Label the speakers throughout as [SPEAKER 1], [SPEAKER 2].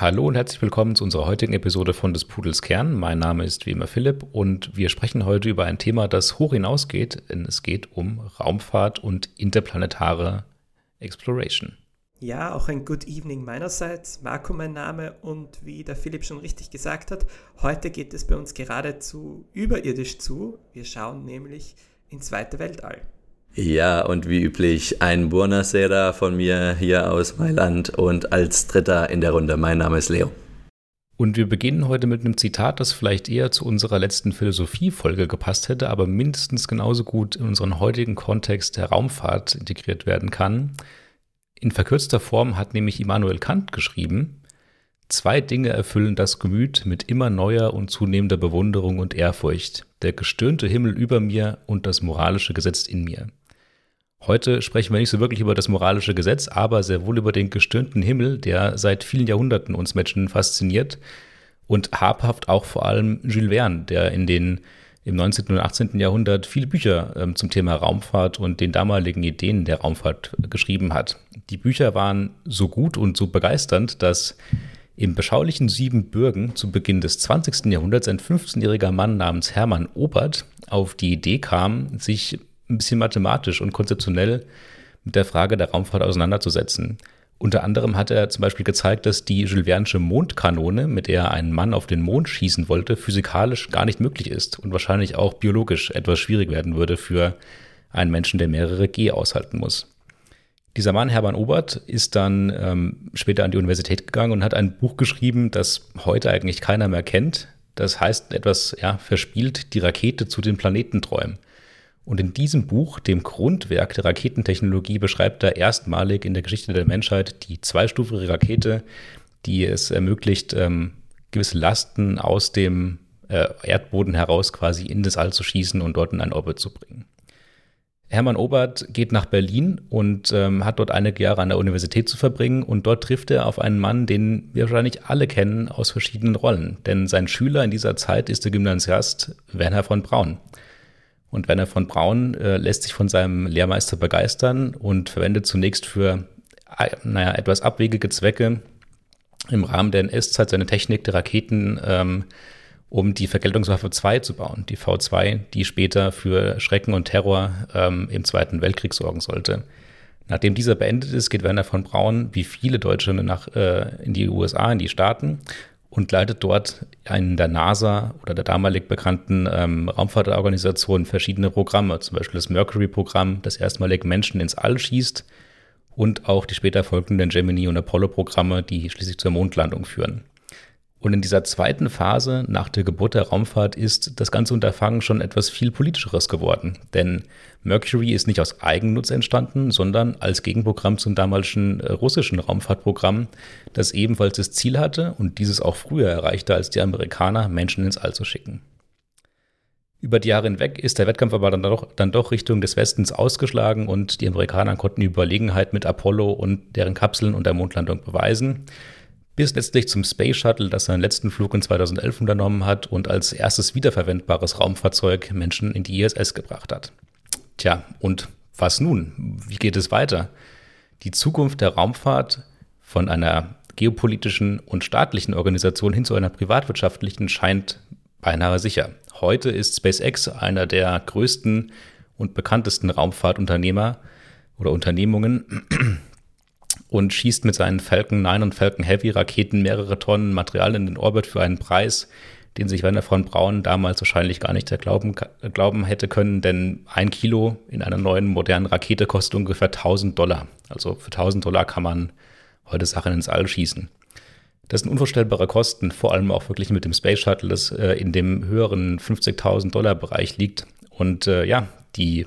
[SPEAKER 1] Hallo und herzlich willkommen zu unserer heutigen Episode von des Pudels Kern. Mein Name ist wie immer Philipp und wir sprechen heute über ein Thema, das hoch hinausgeht, denn es geht um Raumfahrt und interplanetare Exploration.
[SPEAKER 2] Ja, auch ein Good Evening meinerseits. Marco mein Name und wie der Philipp schon richtig gesagt hat, heute geht es bei uns geradezu überirdisch zu. Wir schauen nämlich ins weite Weltall.
[SPEAKER 3] Ja, und wie üblich ein Buonasera von mir hier aus Mailand und als Dritter in der Runde. Mein Name ist Leo.
[SPEAKER 1] Und wir beginnen heute mit einem Zitat, das vielleicht eher zu unserer letzten Philosophie-Folge gepasst hätte, aber mindestens genauso gut in unseren heutigen Kontext der Raumfahrt integriert werden kann. In verkürzter Form hat nämlich Immanuel Kant geschrieben, Zwei Dinge erfüllen das Gemüt mit immer neuer und zunehmender Bewunderung und Ehrfurcht, der gestirnte Himmel über mir und das moralische Gesetz in mir. Heute sprechen wir nicht so wirklich über das moralische Gesetz, aber sehr wohl über den gestirnten Himmel, der seit vielen Jahrhunderten uns Menschen fasziniert und habhaft auch vor allem Jules Verne, der in den im 19. und 18. Jahrhundert viele Bücher ähm, zum Thema Raumfahrt und den damaligen Ideen der Raumfahrt geschrieben hat. Die Bücher waren so gut und so begeisternd, dass im beschaulichen Siebenbürgen zu Beginn des 20. Jahrhunderts ein 15-jähriger Mann namens Hermann Obert auf die Idee kam, sich ein bisschen mathematisch und konzeptionell mit der Frage der Raumfahrt auseinanderzusetzen. Unter anderem hat er zum Beispiel gezeigt, dass die Jules Verne'sche Mondkanone, mit der er einen Mann auf den Mond schießen wollte, physikalisch gar nicht möglich ist und wahrscheinlich auch biologisch etwas schwierig werden würde für einen Menschen, der mehrere G aushalten muss. Dieser Mann, Hermann Obert, ist dann ähm, später an die Universität gegangen und hat ein Buch geschrieben, das heute eigentlich keiner mehr kennt. Das heißt etwas ja, verspielt, die Rakete zu den Planetenträumen. Und in diesem Buch, dem Grundwerk der Raketentechnologie, beschreibt er erstmalig in der Geschichte der Menschheit die zweistufige Rakete, die es ermöglicht, ähm, gewisse Lasten aus dem äh, Erdboden heraus quasi in das All zu schießen und dort in einen Orbit zu bringen. Hermann Obert geht nach Berlin und ähm, hat dort einige Jahre an der Universität zu verbringen und dort trifft er auf einen Mann, den wir wahrscheinlich alle kennen aus verschiedenen Rollen. Denn sein Schüler in dieser Zeit ist der Gymnasiast Werner von Braun. Und Werner von Braun äh, lässt sich von seinem Lehrmeister begeistern und verwendet zunächst für, äh, naja, etwas abwegige Zwecke im Rahmen der NS-Zeit seine Technik der Raketen, ähm, um die Vergeltungswaffe 2 zu bauen, die V2, die später für Schrecken und Terror ähm, im Zweiten Weltkrieg sorgen sollte. Nachdem dieser beendet ist, geht Werner von Braun, wie viele Deutsche, nach, äh, in die USA, in die Staaten und leitet dort in der NASA oder der damalig bekannten ähm, Raumfahrtorganisation verschiedene Programme, zum Beispiel das Mercury-Programm, das erstmalig Menschen ins All schießt und auch die später folgenden Gemini- und Apollo-Programme, die schließlich zur Mondlandung führen. Und in dieser zweiten Phase nach der Geburt der Raumfahrt ist das ganze Unterfangen schon etwas viel politischeres geworden. Denn Mercury ist nicht aus Eigennutz entstanden, sondern als Gegenprogramm zum damaligen äh, russischen Raumfahrtprogramm, das ebenfalls das Ziel hatte und dieses auch früher erreichte als die Amerikaner, Menschen ins All zu schicken. Über die Jahre hinweg ist der Wettkampf aber dann doch, dann doch Richtung des Westens ausgeschlagen und die Amerikaner konnten die Überlegenheit mit Apollo und deren Kapseln und der Mondlandung beweisen bis letztlich zum Space Shuttle, das seinen letzten Flug in 2011 unternommen hat und als erstes wiederverwendbares Raumfahrzeug Menschen in die ISS gebracht hat. Tja, und was nun? Wie geht es weiter? Die Zukunft der Raumfahrt von einer geopolitischen und staatlichen Organisation hin zu einer privatwirtschaftlichen scheint beinahe sicher. Heute ist SpaceX einer der größten und bekanntesten Raumfahrtunternehmer oder Unternehmungen und schießt mit seinen Falcon 9 und Falcon Heavy Raketen mehrere Tonnen Material in den Orbit für einen Preis, den sich Werner von Braun damals wahrscheinlich gar nicht glauben, glauben hätte können, denn ein Kilo in einer neuen modernen Rakete kostet ungefähr 1000 Dollar. Also für 1000 Dollar kann man heute Sachen ins All schießen. Das sind unvorstellbare Kosten, vor allem auch wirklich mit dem Space Shuttle, das äh, in dem höheren 50.000 Dollar Bereich liegt. Und äh, ja, die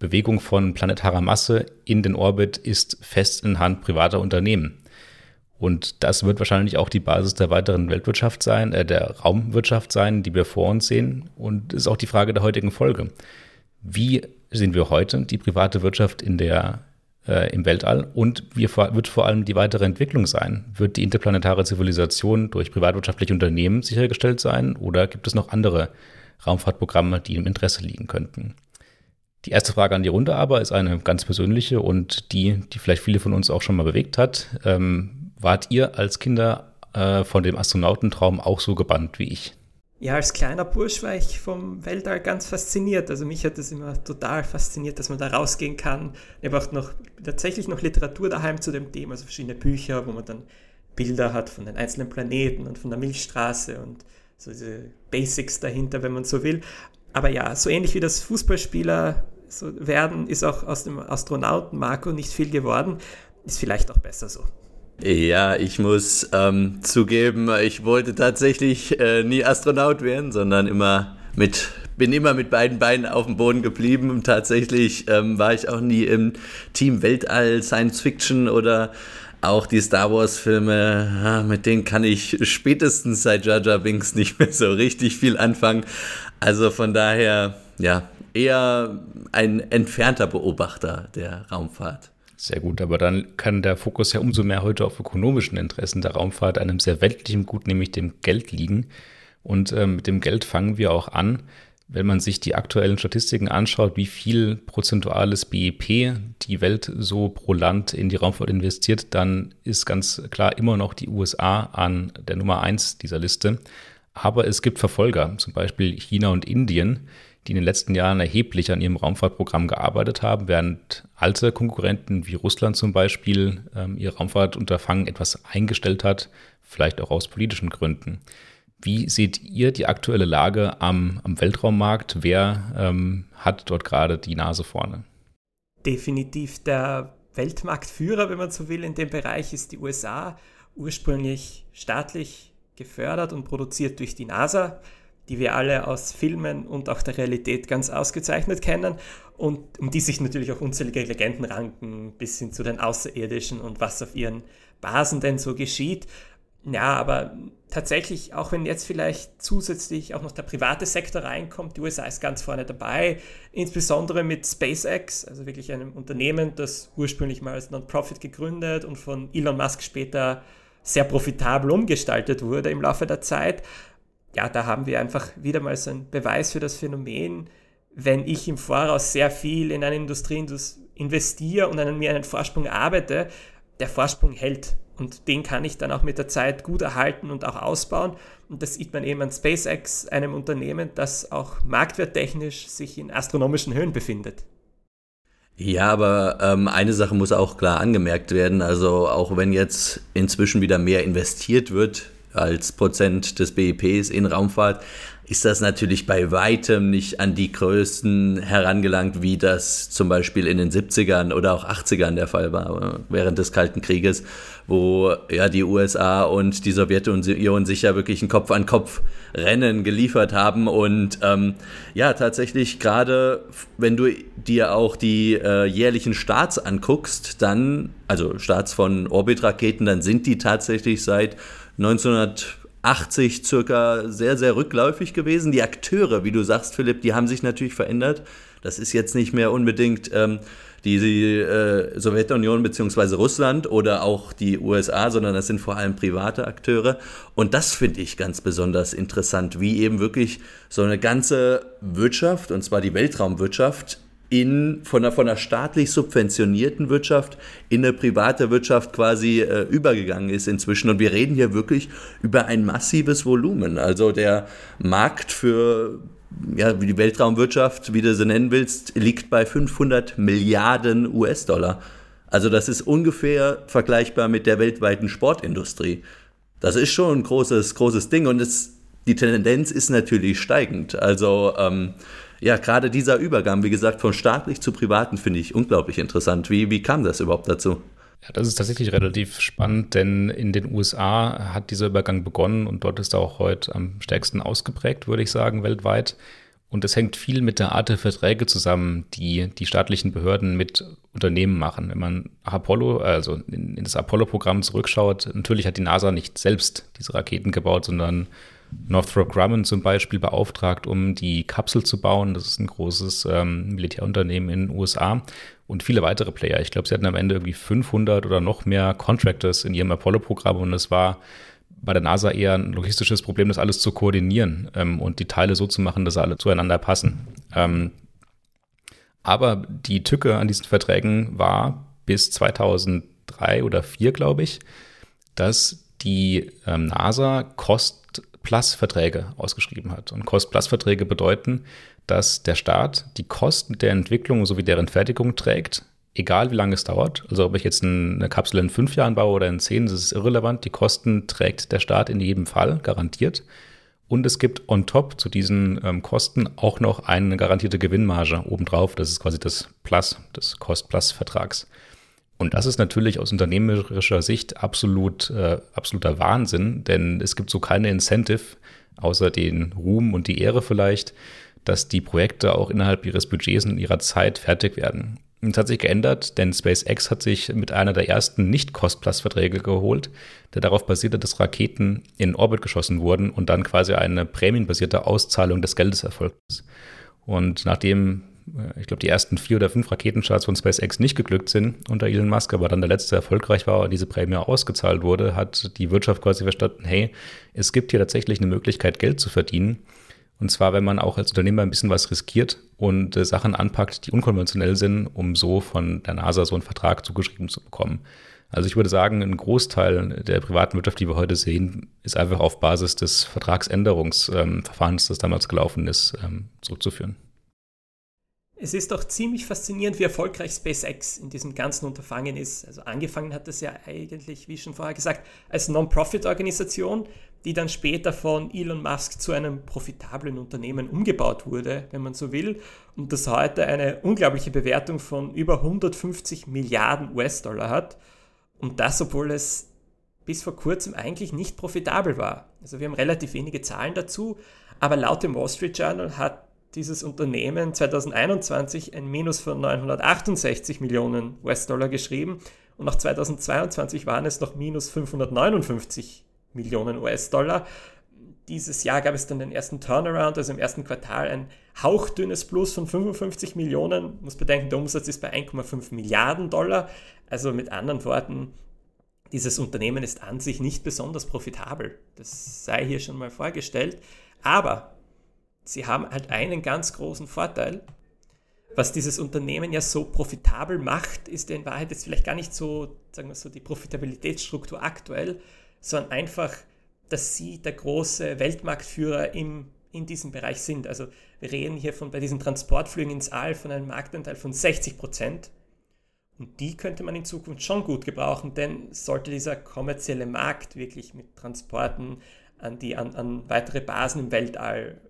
[SPEAKER 1] Bewegung von planetarer Masse in den Orbit ist fest in Hand privater Unternehmen. Und das wird wahrscheinlich auch die Basis der weiteren Weltwirtschaft sein, äh, der Raumwirtschaft sein, die wir vor uns sehen. Und ist auch die Frage der heutigen Folge. Wie sehen wir heute die private Wirtschaft in der, äh, im Weltall und wie wird vor allem die weitere Entwicklung sein? Wird die interplanetare Zivilisation durch privatwirtschaftliche Unternehmen sichergestellt sein oder gibt es noch andere Raumfahrtprogramme, die im Interesse liegen könnten? Die erste Frage an die Runde aber ist eine ganz persönliche und die, die vielleicht viele von uns auch schon mal bewegt hat. Ähm, wart ihr als Kinder äh, von dem Astronautentraum auch so gebannt wie ich?
[SPEAKER 2] Ja, als kleiner Bursch war ich vom Weltall ganz fasziniert. Also mich hat das immer total fasziniert, dass man da rausgehen kann. Ich habe noch tatsächlich noch Literatur daheim zu dem Thema, also verschiedene Bücher, wo man dann Bilder hat von den einzelnen Planeten und von der Milchstraße und so diese Basics dahinter, wenn man so will. Aber ja, so ähnlich wie das Fußballspieler so werden, ist auch aus dem Astronauten Marco nicht viel geworden. Ist vielleicht auch besser so.
[SPEAKER 3] Ja, ich muss ähm, zugeben, ich wollte tatsächlich äh, nie Astronaut werden, sondern immer mit, bin immer mit beiden Beinen auf dem Boden geblieben. Tatsächlich ähm, war ich auch nie im Team Weltall, Science Fiction oder auch die Star Wars Filme, ja, mit denen kann ich spätestens seit Jar Jar Binks nicht mehr so richtig viel anfangen. Also von daher, ja, eher ein entfernter Beobachter der Raumfahrt.
[SPEAKER 1] Sehr gut, aber dann kann der Fokus ja umso mehr heute auf ökonomischen Interessen der Raumfahrt, einem sehr weltlichen Gut, nämlich dem Geld liegen. Und äh, mit dem Geld fangen wir auch an. Wenn man sich die aktuellen Statistiken anschaut, wie viel prozentuales BIP die Welt so pro Land in die Raumfahrt investiert, dann ist ganz klar immer noch die USA an der Nummer eins dieser Liste. Aber es gibt Verfolger, zum Beispiel China und Indien, die in den letzten Jahren erheblich an ihrem Raumfahrtprogramm gearbeitet haben, während alte Konkurrenten wie Russland zum Beispiel ähm, ihr Raumfahrtunterfangen etwas eingestellt hat, vielleicht auch aus politischen Gründen. Wie seht ihr die aktuelle Lage am, am Weltraummarkt? Wer ähm, hat dort gerade die Nase vorne?
[SPEAKER 2] Definitiv der Weltmarktführer, wenn man so will, in dem Bereich ist die USA, ursprünglich staatlich gefördert und produziert durch die NASA die wir alle aus Filmen und auch der Realität ganz ausgezeichnet kennen und um die sich natürlich auch unzählige Legenden ranken, bis hin zu den Außerirdischen und was auf ihren Basen denn so geschieht. Ja, aber tatsächlich, auch wenn jetzt vielleicht zusätzlich auch noch der private Sektor reinkommt, die USA ist ganz vorne dabei, insbesondere mit SpaceX, also wirklich einem Unternehmen, das ursprünglich mal als Non-Profit gegründet und von Elon Musk später sehr profitabel umgestaltet wurde im Laufe der Zeit ja, da haben wir einfach wieder mal so einen Beweis für das Phänomen, wenn ich im Voraus sehr viel in eine Industrie investiere und an mir einen Vorsprung arbeite, der Vorsprung hält. Und den kann ich dann auch mit der Zeit gut erhalten und auch ausbauen. Und das sieht man eben an SpaceX, einem Unternehmen, das auch marktwerttechnisch sich in astronomischen Höhen befindet.
[SPEAKER 3] Ja, aber ähm, eine Sache muss auch klar angemerkt werden. Also auch wenn jetzt inzwischen wieder mehr investiert wird als Prozent des BIPs in Raumfahrt, ist das natürlich bei weitem nicht an die Größen herangelangt, wie das zum Beispiel in den 70ern oder auch 80ern der Fall war, während des Kalten Krieges, wo ja die USA und die Sowjetunion sich ja wirklich ein Kopf-an-Kopf-Rennen geliefert haben. Und ähm, ja, tatsächlich gerade, wenn du dir auch die äh, jährlichen Starts anguckst, dann, also Starts von Orbitraketen, dann sind die tatsächlich seit 1980 circa sehr, sehr rückläufig gewesen. Die Akteure, wie du sagst, Philipp, die haben sich natürlich verändert. Das ist jetzt nicht mehr unbedingt ähm, die, die äh, Sowjetunion bzw. Russland oder auch die USA, sondern das sind vor allem private Akteure. Und das finde ich ganz besonders interessant, wie eben wirklich so eine ganze Wirtschaft, und zwar die Weltraumwirtschaft, in, von, einer, von einer staatlich subventionierten Wirtschaft in eine private Wirtschaft quasi äh, übergegangen ist inzwischen. Und wir reden hier wirklich über ein massives Volumen. Also der Markt für ja, die Weltraumwirtschaft, wie du sie nennen willst, liegt bei 500 Milliarden US-Dollar. Also das ist ungefähr vergleichbar mit der weltweiten Sportindustrie. Das ist schon ein großes, großes Ding und es, die Tendenz ist natürlich steigend. Also ähm, ja, gerade dieser Übergang, wie gesagt, von staatlich zu privaten finde ich unglaublich interessant. Wie, wie kam das überhaupt dazu?
[SPEAKER 1] Ja, das ist tatsächlich relativ spannend, denn in den USA hat dieser Übergang begonnen und dort ist er auch heute am stärksten ausgeprägt, würde ich sagen, weltweit. Und das hängt viel mit der Art der Verträge zusammen, die die staatlichen Behörden mit Unternehmen machen. Wenn man Apollo, also in, in das Apollo-Programm zurückschaut, natürlich hat die NASA nicht selbst diese Raketen gebaut, sondern Northrop Grumman zum Beispiel beauftragt, um die Kapsel zu bauen. Das ist ein großes ähm, Militärunternehmen in den USA und viele weitere Player. Ich glaube, sie hatten am Ende irgendwie 500 oder noch mehr Contractors in ihrem Apollo-Programm und es war bei der NASA eher ein logistisches Problem, das alles zu koordinieren ähm, und die Teile so zu machen, dass alle zueinander passen. Ähm, aber die Tücke an diesen Verträgen war bis 2003 oder 2004, glaube ich, dass die ähm, NASA Cost-Plus-Verträge ausgeschrieben hat. Und Cost-Plus-Verträge bedeuten, dass der Staat die Kosten der Entwicklung sowie deren Fertigung trägt, egal wie lange es dauert. Also ob ich jetzt eine Kapsel in fünf Jahren baue oder in zehn, das ist irrelevant. Die Kosten trägt der Staat in jedem Fall, garantiert. Und es gibt on top zu diesen ähm, Kosten auch noch eine garantierte Gewinnmarge obendrauf. Das ist quasi das Plus des Cost-Plus-Vertrags. Und das ist natürlich aus unternehmerischer Sicht absolut, äh, absoluter Wahnsinn, denn es gibt so keine Incentive, außer den Ruhm und die Ehre vielleicht, dass die Projekte auch innerhalb ihres Budgets und ihrer Zeit fertig werden. Es hat sich geändert, denn SpaceX hat sich mit einer der ersten Nicht-Cost-Plus-Verträge geholt, der darauf basierte, dass Raketen in Orbit geschossen wurden und dann quasi eine prämienbasierte Auszahlung des Geldes erfolgt ist. Und nachdem, ich glaube, die ersten vier oder fünf Raketenstarts von SpaceX nicht geglückt sind unter Elon Musk, aber dann der letzte erfolgreich war und diese Prämie ausgezahlt wurde, hat die Wirtschaft quasi verstanden, hey, es gibt hier tatsächlich eine Möglichkeit, Geld zu verdienen und zwar, wenn man auch als Unternehmer ein bisschen was riskiert und äh, Sachen anpackt, die unkonventionell sind, um so von der NASA so einen Vertrag zugeschrieben zu bekommen. Also ich würde sagen, ein Großteil der privaten Wirtschaft, die wir heute sehen, ist einfach auf Basis des Vertragsänderungsverfahrens, ähm, das damals gelaufen ist, ähm, zurückzuführen.
[SPEAKER 2] Es ist doch ziemlich faszinierend, wie erfolgreich SpaceX in diesem ganzen Unterfangen ist. Also angefangen hat es ja eigentlich, wie schon vorher gesagt, als Non-Profit-Organisation, die dann später von Elon Musk zu einem profitablen Unternehmen umgebaut wurde, wenn man so will, und das heute eine unglaubliche Bewertung von über 150 Milliarden US-Dollar hat. Und das, obwohl es bis vor kurzem eigentlich nicht profitabel war. Also wir haben relativ wenige Zahlen dazu, aber laut dem Wall Street Journal hat dieses Unternehmen 2021 ein Minus von 968 Millionen US-Dollar geschrieben und nach 2022 waren es noch minus 559 Millionen US-Dollar. Dieses Jahr gab es dann den ersten Turnaround, also im ersten Quartal ein hauchdünnes Plus von 55 Millionen. Muss bedenken, der Umsatz ist bei 1,5 Milliarden Dollar. Also mit anderen Worten, dieses Unternehmen ist an sich nicht besonders profitabel. Das sei hier schon mal vorgestellt. Aber sie haben halt einen ganz großen Vorteil. Was dieses Unternehmen ja so profitabel macht, ist in Wahrheit jetzt vielleicht gar nicht so, sagen wir so, die Profitabilitätsstruktur aktuell, sondern einfach, dass sie der große Weltmarktführer im, in diesem Bereich sind. Also wir reden hier von bei diesen Transportflügen ins All von einem Marktanteil von 60 Prozent. Und die könnte man in Zukunft schon gut gebrauchen, denn sollte dieser kommerzielle Markt wirklich mit Transporten an, die, an, an weitere Basen im Weltall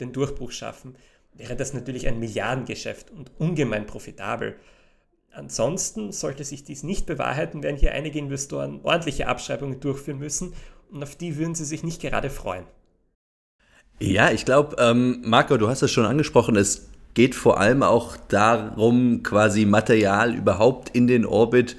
[SPEAKER 2] den Durchbruch schaffen, wäre das natürlich ein Milliardengeschäft und ungemein profitabel. Ansonsten sollte sich dies nicht bewahrheiten, werden hier einige Investoren ordentliche Abschreibungen durchführen müssen und auf die würden sie sich nicht gerade freuen.
[SPEAKER 3] Ja, ich glaube, ähm, Marco, du hast es schon angesprochen, es geht vor allem auch darum, quasi Material überhaupt in den Orbit zu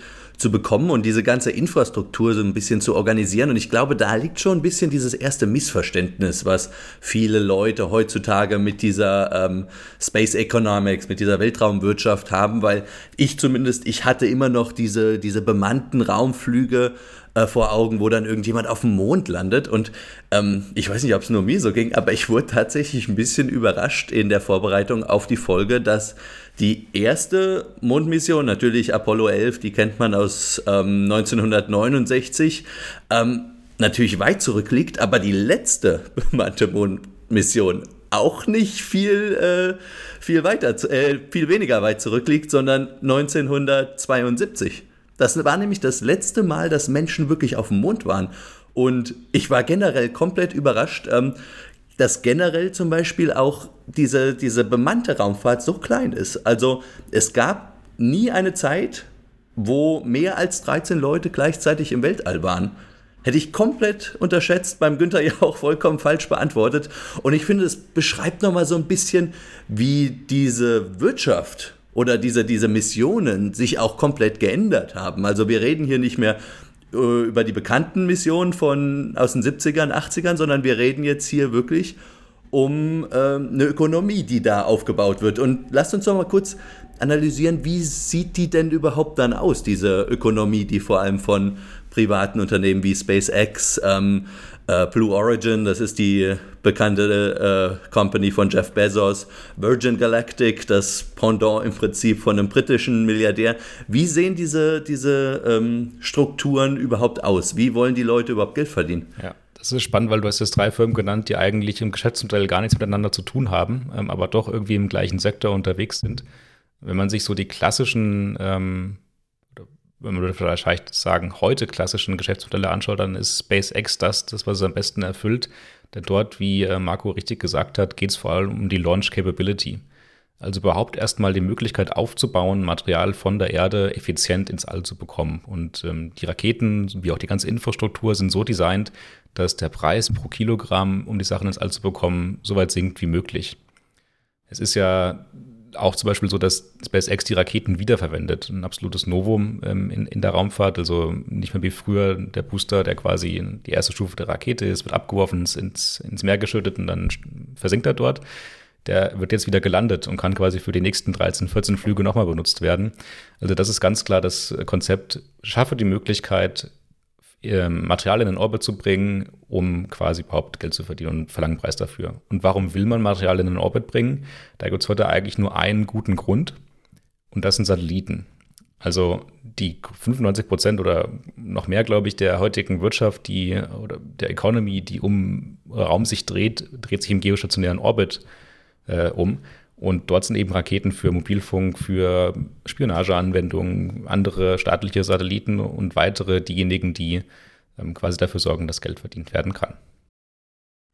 [SPEAKER 3] bekommen und diese ganze Infrastruktur so ein bisschen zu organisieren. Und ich glaube, da liegt schon ein bisschen dieses erste Missverständnis, was viele Leute heutzutage mit dieser ähm, Space Economics, mit dieser Weltraumwirtschaft haben, weil ich zumindest, ich hatte immer noch diese, diese bemannten Raumflüge äh, vor Augen, wo dann irgendjemand auf dem Mond landet. Und ähm, ich weiß nicht, ob es nur mir so ging, aber ich wurde tatsächlich ein bisschen überrascht in der Vorbereitung auf die Folge, dass die erste Mondmission, natürlich Apollo 11, die kennt man aus ähm, 1969, ähm, natürlich weit zurückliegt, aber die letzte bemannte Mondmission auch nicht viel, äh, viel, weiter, äh, viel weniger weit zurückliegt, sondern 1972. Das war nämlich das letzte Mal, dass Menschen wirklich auf dem Mond waren. Und ich war generell komplett überrascht. Ähm, dass generell zum Beispiel auch diese, diese bemannte Raumfahrt so klein ist. Also es gab nie eine Zeit, wo mehr als 13 Leute gleichzeitig im Weltall waren. Hätte ich komplett unterschätzt, beim Günther ja auch vollkommen falsch beantwortet. Und ich finde, es beschreibt nochmal so ein bisschen, wie diese Wirtschaft oder diese, diese Missionen sich auch komplett geändert haben. Also wir reden hier nicht mehr äh, über die bekannten Missionen von aus den 70ern, 80ern, sondern wir reden jetzt hier wirklich um äh, eine Ökonomie, die da aufgebaut wird. Und lasst uns doch mal kurz analysieren, wie sieht die denn überhaupt dann aus, diese Ökonomie, die vor allem von privaten Unternehmen wie SpaceX, ähm, äh, Blue Origin, das ist die bekannte äh, Company von Jeff Bezos, Virgin Galactic, das Pendant im Prinzip von einem britischen Milliardär. Wie sehen diese, diese ähm, Strukturen überhaupt aus? Wie wollen die Leute überhaupt Geld verdienen?
[SPEAKER 1] Ja. Das ist spannend, weil du hast jetzt drei Firmen genannt, die eigentlich im Geschäftsmodell gar nichts miteinander zu tun haben, ähm, aber doch irgendwie im gleichen Sektor unterwegs sind. Wenn man sich so die klassischen ähm, wenn man vielleicht sagen, heute klassischen Geschäftsmodelle anschaut, dann ist SpaceX das, das was es am besten erfüllt. Denn dort, wie äh, Marco richtig gesagt hat, geht es vor allem um die Launch Capability. Also überhaupt erstmal die Möglichkeit aufzubauen, Material von der Erde effizient ins All zu bekommen. Und ähm, die Raketen, wie auch die ganze Infrastruktur, sind so designt, dass der Preis pro Kilogramm, um die Sachen ins All zu bekommen, so weit sinkt wie möglich. Es ist ja auch zum Beispiel so, dass SpaceX die Raketen wiederverwendet. Ein absolutes Novum ähm, in, in der Raumfahrt. Also nicht mehr wie früher der Booster, der quasi die erste Stufe der Rakete ist, wird abgeworfen, ins, ins Meer geschüttet und dann versinkt er dort. Der wird jetzt wieder gelandet und kann quasi für die nächsten 13, 14 Flüge nochmal benutzt werden. Also das ist ganz klar das Konzept, schaffe die Möglichkeit, Material in den Orbit zu bringen, um quasi überhaupt Geld zu verdienen und verlangen Preis dafür. Und warum will man Material in den Orbit bringen? Da gibt es heute eigentlich nur einen guten Grund und das sind Satelliten. Also die 95 Prozent oder noch mehr, glaube ich, der heutigen Wirtschaft, die oder der Economy, die um Raum sich dreht, dreht sich im geostationären Orbit äh, um. Und dort sind eben Raketen für Mobilfunk, für Spionageanwendungen, andere staatliche Satelliten und weitere diejenigen, die ähm, quasi dafür sorgen, dass Geld verdient werden kann.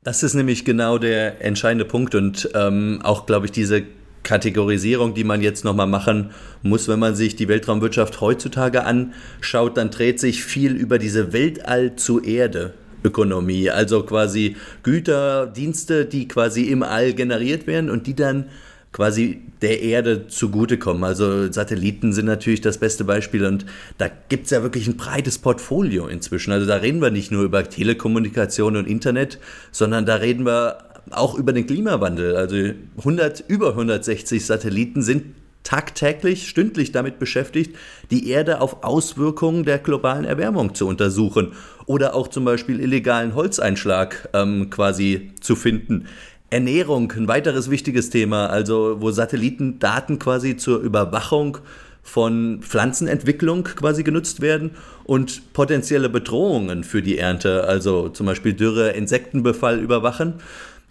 [SPEAKER 3] Das ist nämlich genau der entscheidende Punkt und ähm, auch, glaube ich, diese Kategorisierung, die man jetzt nochmal machen muss, wenn man sich die Weltraumwirtschaft heutzutage anschaut, dann dreht sich viel über diese Weltall zu Erde. Ökonomie, also quasi Güter, Dienste, die quasi im All generiert werden und die dann quasi der Erde zugutekommen. Also Satelliten sind natürlich das beste Beispiel und da gibt es ja wirklich ein breites Portfolio inzwischen. Also da reden wir nicht nur über Telekommunikation und Internet, sondern da reden wir auch über den Klimawandel. Also 100, über 160 Satelliten sind tagtäglich, stündlich damit beschäftigt, die Erde auf Auswirkungen der globalen Erwärmung zu untersuchen oder auch zum Beispiel illegalen Holzeinschlag ähm, quasi zu finden. Ernährung, ein weiteres wichtiges Thema, also wo Satellitendaten quasi zur Überwachung von Pflanzenentwicklung quasi genutzt werden und potenzielle Bedrohungen für die Ernte, also zum Beispiel Dürre, Insektenbefall überwachen.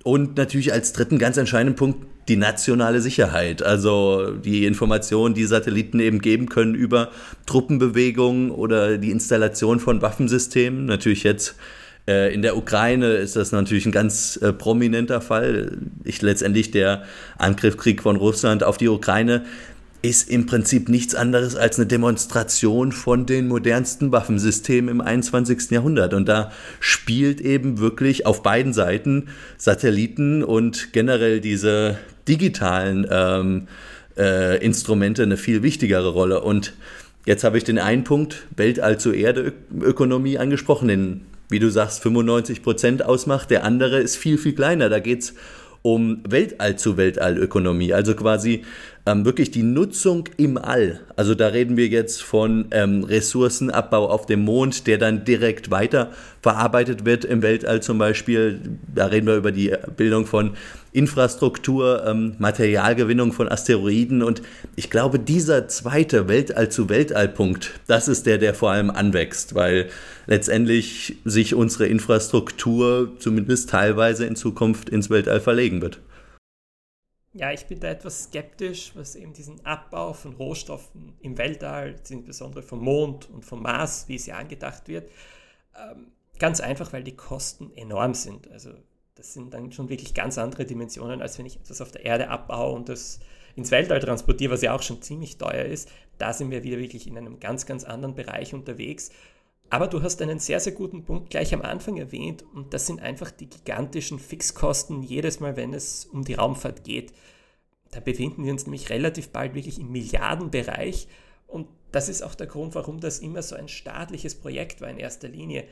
[SPEAKER 3] Und natürlich als dritten ganz entscheidenden Punkt die nationale Sicherheit, also die Informationen, die Satelliten eben geben können über Truppenbewegungen oder die Installation von Waffensystemen. Natürlich jetzt in der Ukraine ist das natürlich ein ganz äh, prominenter Fall. Ich letztendlich der Angriffskrieg von Russland auf die Ukraine ist im Prinzip nichts anderes als eine Demonstration von den modernsten Waffensystemen im 21. Jahrhundert. Und da spielt eben wirklich auf beiden Seiten Satelliten und generell diese digitalen ähm, äh, Instrumente eine viel wichtigere Rolle. Und jetzt habe ich den einen Punkt, Weltall zu Erde Ökonomie angesprochen, den wie du sagst, 95 Prozent ausmacht. Der andere ist viel, viel kleiner. Da geht es um Weltall zu Weltallökonomie, also quasi ähm, wirklich die Nutzung im All. Also da reden wir jetzt von ähm, Ressourcenabbau auf dem Mond, der dann direkt weiter verarbeitet wird im Weltall zum Beispiel. Da reden wir über die Bildung von Infrastruktur, ähm, Materialgewinnung von Asteroiden. Und ich glaube, dieser zweite Weltall zu Weltall-Punkt, das ist der, der vor allem anwächst, weil letztendlich sich unsere Infrastruktur zumindest teilweise in Zukunft ins Weltall verlegen wird.
[SPEAKER 2] Ja, ich bin da etwas skeptisch, was eben diesen Abbau von Rohstoffen im Weltall, insbesondere vom Mond und vom Mars, wie es ja angedacht wird, ähm, ganz einfach, weil die Kosten enorm sind. Also das sind dann schon wirklich ganz andere Dimensionen, als wenn ich etwas auf der Erde abbaue und das ins Weltall transportiere, was ja auch schon ziemlich teuer ist. Da sind wir wieder wirklich in einem ganz, ganz anderen Bereich unterwegs. Aber du hast einen sehr, sehr guten Punkt gleich am Anfang erwähnt und das sind einfach die gigantischen Fixkosten jedes Mal, wenn es um die Raumfahrt geht. Da befinden wir uns nämlich relativ bald wirklich im Milliardenbereich und das ist auch der Grund, warum das immer so ein staatliches Projekt war in erster Linie.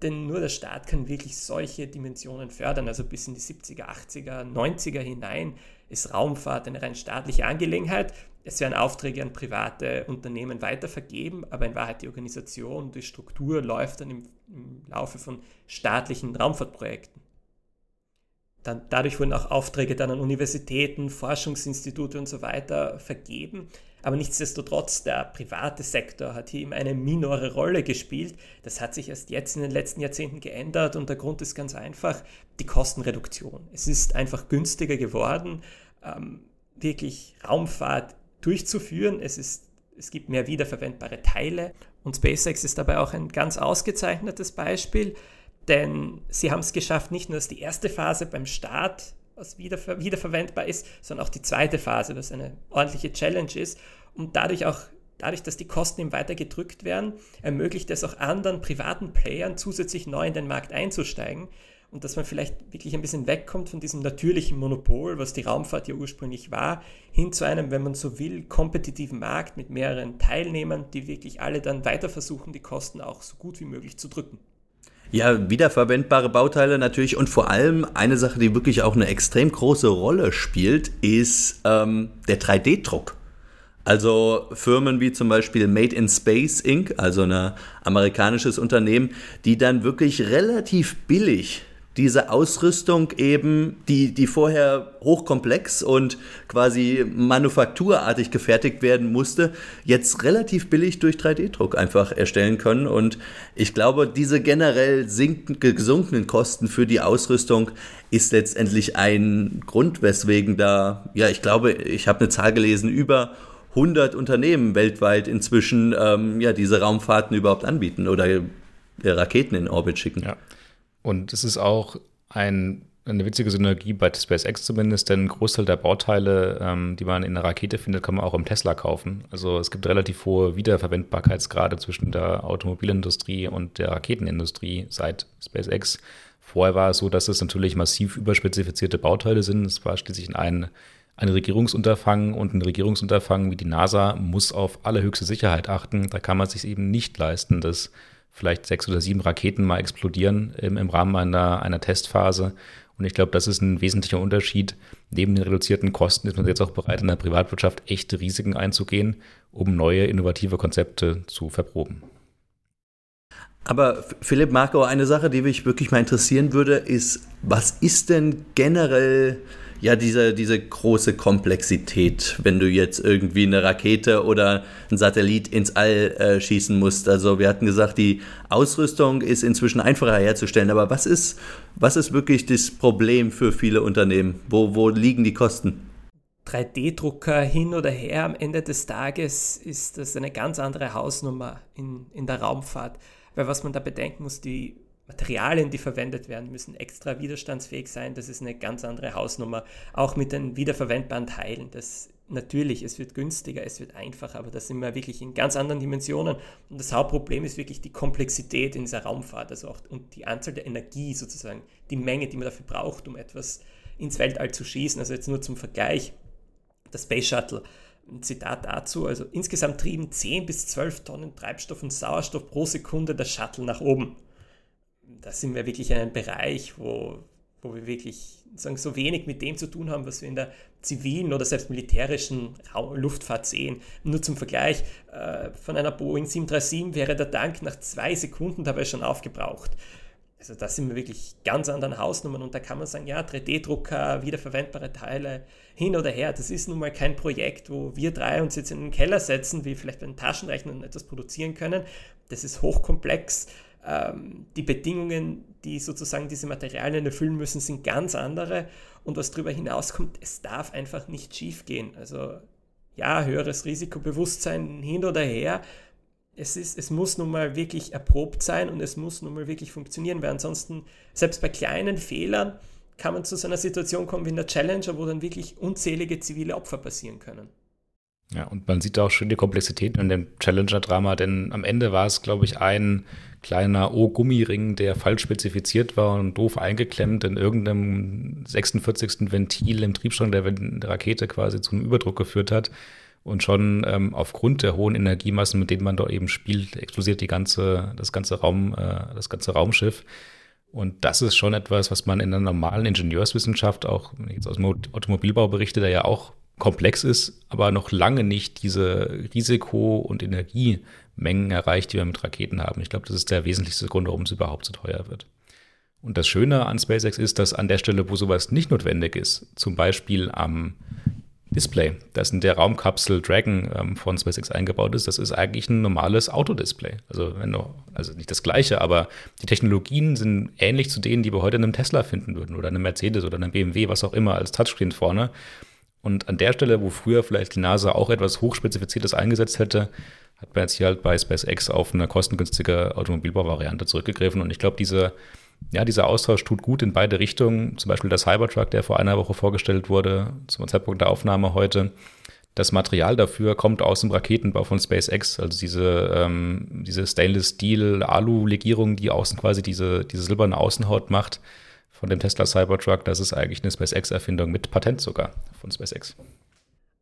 [SPEAKER 2] Denn nur der Staat kann wirklich solche Dimensionen fördern, also bis in die 70er, 80er, 90er hinein ist Raumfahrt eine rein staatliche Angelegenheit. Es werden Aufträge an private Unternehmen weitervergeben, aber in Wahrheit die Organisation, die Struktur läuft dann im, im Laufe von staatlichen Raumfahrtprojekten. Dann, dadurch wurden auch Aufträge dann an Universitäten, Forschungsinstitute und so weiter vergeben. Aber nichtsdestotrotz, der private Sektor hat hier immer eine minore Rolle gespielt. Das hat sich erst jetzt in den letzten Jahrzehnten geändert und der Grund ist ganz einfach die Kostenreduktion. Es ist einfach günstiger geworden, ähm, wirklich Raumfahrt durchzuführen. Es, ist, es gibt mehr wiederverwendbare Teile und SpaceX ist dabei auch ein ganz ausgezeichnetes Beispiel, denn sie haben es geschafft, nicht nur, dass die erste Phase beim Start was wiederver wiederverwendbar ist, sondern auch die zweite Phase, was eine ordentliche Challenge ist und dadurch auch dadurch, dass die Kosten eben weiter gedrückt werden, ermöglicht es auch anderen privaten Playern zusätzlich neu in den Markt einzusteigen und dass man vielleicht wirklich ein bisschen wegkommt von diesem natürlichen Monopol, was die Raumfahrt ja ursprünglich war, hin zu einem, wenn man so will, kompetitiven Markt mit mehreren Teilnehmern, die wirklich alle dann weiter versuchen, die Kosten auch so gut wie möglich zu drücken.
[SPEAKER 3] Ja, wiederverwendbare Bauteile natürlich und vor allem eine Sache, die wirklich auch eine extrem große Rolle spielt, ist ähm, der 3D-Druck. Also Firmen wie zum Beispiel Made in Space Inc., also ein amerikanisches Unternehmen, die dann wirklich relativ billig diese Ausrüstung eben, die, die vorher hochkomplex und quasi manufakturartig gefertigt werden musste, jetzt relativ billig durch 3D-Druck einfach erstellen können. Und ich glaube, diese generell gesunkenen Kosten für die Ausrüstung ist letztendlich ein Grund, weswegen da, ja, ich glaube, ich habe eine Zahl gelesen, über 100 Unternehmen weltweit inzwischen ähm, ja, diese Raumfahrten überhaupt anbieten oder Raketen in Orbit schicken.
[SPEAKER 1] Ja. Und es ist auch ein, eine witzige Synergie bei SpaceX zumindest, denn ein Großteil der Bauteile, ähm, die man in der Rakete findet, kann man auch im Tesla kaufen. Also es gibt relativ hohe Wiederverwendbarkeitsgrade zwischen der Automobilindustrie und der Raketenindustrie seit SpaceX. Vorher war es so, dass es natürlich massiv überspezifizierte Bauteile sind. Es war schließlich ein, ein Regierungsunterfangen und ein Regierungsunterfangen wie die NASA muss auf allerhöchste Sicherheit achten. Da kann man sich eben nicht leisten, dass vielleicht sechs oder sieben Raketen mal explodieren im, im Rahmen einer, einer Testphase. Und ich glaube, das ist ein wesentlicher Unterschied. Neben den reduzierten Kosten ist man jetzt auch bereit, in der Privatwirtschaft echte Risiken einzugehen, um neue innovative Konzepte zu verproben.
[SPEAKER 3] Aber Philipp, Marco, eine Sache, die mich wirklich mal interessieren würde, ist, was ist denn generell ja, diese, diese große Komplexität, wenn du jetzt irgendwie eine Rakete oder ein Satellit ins All äh, schießen musst. Also wir hatten gesagt, die Ausrüstung ist inzwischen einfacher herzustellen, aber was ist, was ist wirklich das Problem für viele Unternehmen? Wo, wo liegen die Kosten?
[SPEAKER 2] 3D-Drucker hin oder her, am Ende des Tages ist das eine ganz andere Hausnummer in, in der Raumfahrt. Weil was man da bedenken muss, die Materialien, die verwendet werden, müssen extra widerstandsfähig sein. Das ist eine ganz andere Hausnummer. Auch mit den wiederverwendbaren Teilen. Das natürlich, es wird günstiger, es wird einfacher, aber das sind wir wirklich in ganz anderen Dimensionen. Und das Hauptproblem ist wirklich die Komplexität in dieser Raumfahrt, also auch und die Anzahl der Energie sozusagen, die Menge, die man dafür braucht, um etwas ins Weltall zu schießen. Also jetzt nur zum Vergleich, das Space Shuttle. Ein Zitat dazu, also insgesamt trieben 10 bis 12 Tonnen Treibstoff und Sauerstoff pro Sekunde das Shuttle nach oben da sind wir wirklich in einem Bereich, wo, wo wir wirklich sagen, so wenig mit dem zu tun haben, was wir in der zivilen oder selbst militärischen Luftfahrt sehen. Nur zum Vergleich, äh, von einer Boeing 737 wäre der Tank nach zwei Sekunden dabei schon aufgebraucht. Also da sind wir wirklich ganz anderen Hausnummern und da kann man sagen, ja, 3D-Drucker, wiederverwendbare Teile, hin oder her. Das ist nun mal kein Projekt, wo wir drei uns jetzt in den Keller setzen, wie vielleicht bei den Taschenrechnern etwas produzieren können. Das ist hochkomplex ähm, die Bedingungen, die sozusagen diese Materialien erfüllen müssen, sind ganz andere. Und was darüber hinauskommt, es darf einfach nicht schief gehen. Also ja, höheres Risikobewusstsein hin oder her. Es, ist, es muss nun mal wirklich erprobt sein und es muss nun mal wirklich funktionieren, weil ansonsten, selbst bei kleinen Fehlern, kann man zu so einer Situation kommen wie in der Challenger, wo dann wirklich unzählige zivile Opfer passieren können.
[SPEAKER 1] Ja, und man sieht auch schon die Komplexität in dem Challenger-Drama, denn am Ende war es, glaube ich, ein kleiner O-Gummiring, der falsch spezifiziert war und doof eingeklemmt in irgendeinem 46. Ventil im Triebstrang der, Rakete quasi zum Überdruck geführt hat. Und schon ähm, aufgrund der hohen Energiemassen, mit denen man dort eben spielt, explodiert die ganze, das ganze Raum, äh, das ganze Raumschiff. Und das ist schon etwas, was man in der normalen Ingenieurswissenschaft, auch wenn ich jetzt aus dem Automobilbau berichte, der ja auch komplex ist, aber noch lange nicht diese Risiko- und Energiemengen erreicht, die wir mit Raketen haben. Ich glaube, das ist der wesentlichste Grund, warum es überhaupt so teuer wird. Und das Schöne an SpaceX ist, dass an der Stelle, wo sowas nicht notwendig ist, zum Beispiel am Display, das in der Raumkapsel Dragon ähm, von SpaceX eingebaut ist, das ist eigentlich ein normales Autodisplay. Also, wenn du, also nicht das gleiche, aber die Technologien sind ähnlich zu denen, die wir heute in einem Tesla finden würden oder einem Mercedes oder einem BMW, was auch immer, als Touchscreen vorne. Und an der Stelle, wo früher vielleicht die NASA auch etwas Hochspezifiziertes eingesetzt hätte, hat man jetzt hier halt bei SpaceX auf eine kostengünstige Automobilbauvariante zurückgegriffen. Und ich glaube, diese ja, dieser Austausch tut gut in beide Richtungen. Zum Beispiel der Cybertruck, der vor einer Woche vorgestellt wurde, zum Zeitpunkt der Aufnahme heute. Das Material dafür kommt aus dem Raketenbau von SpaceX, also diese, ähm, diese Stainless Steel Alu-Legierung, die außen quasi diese, diese silberne Außenhaut macht von dem Tesla Cybertruck. Das ist eigentlich eine SpaceX-Erfindung mit Patent sogar von SpaceX.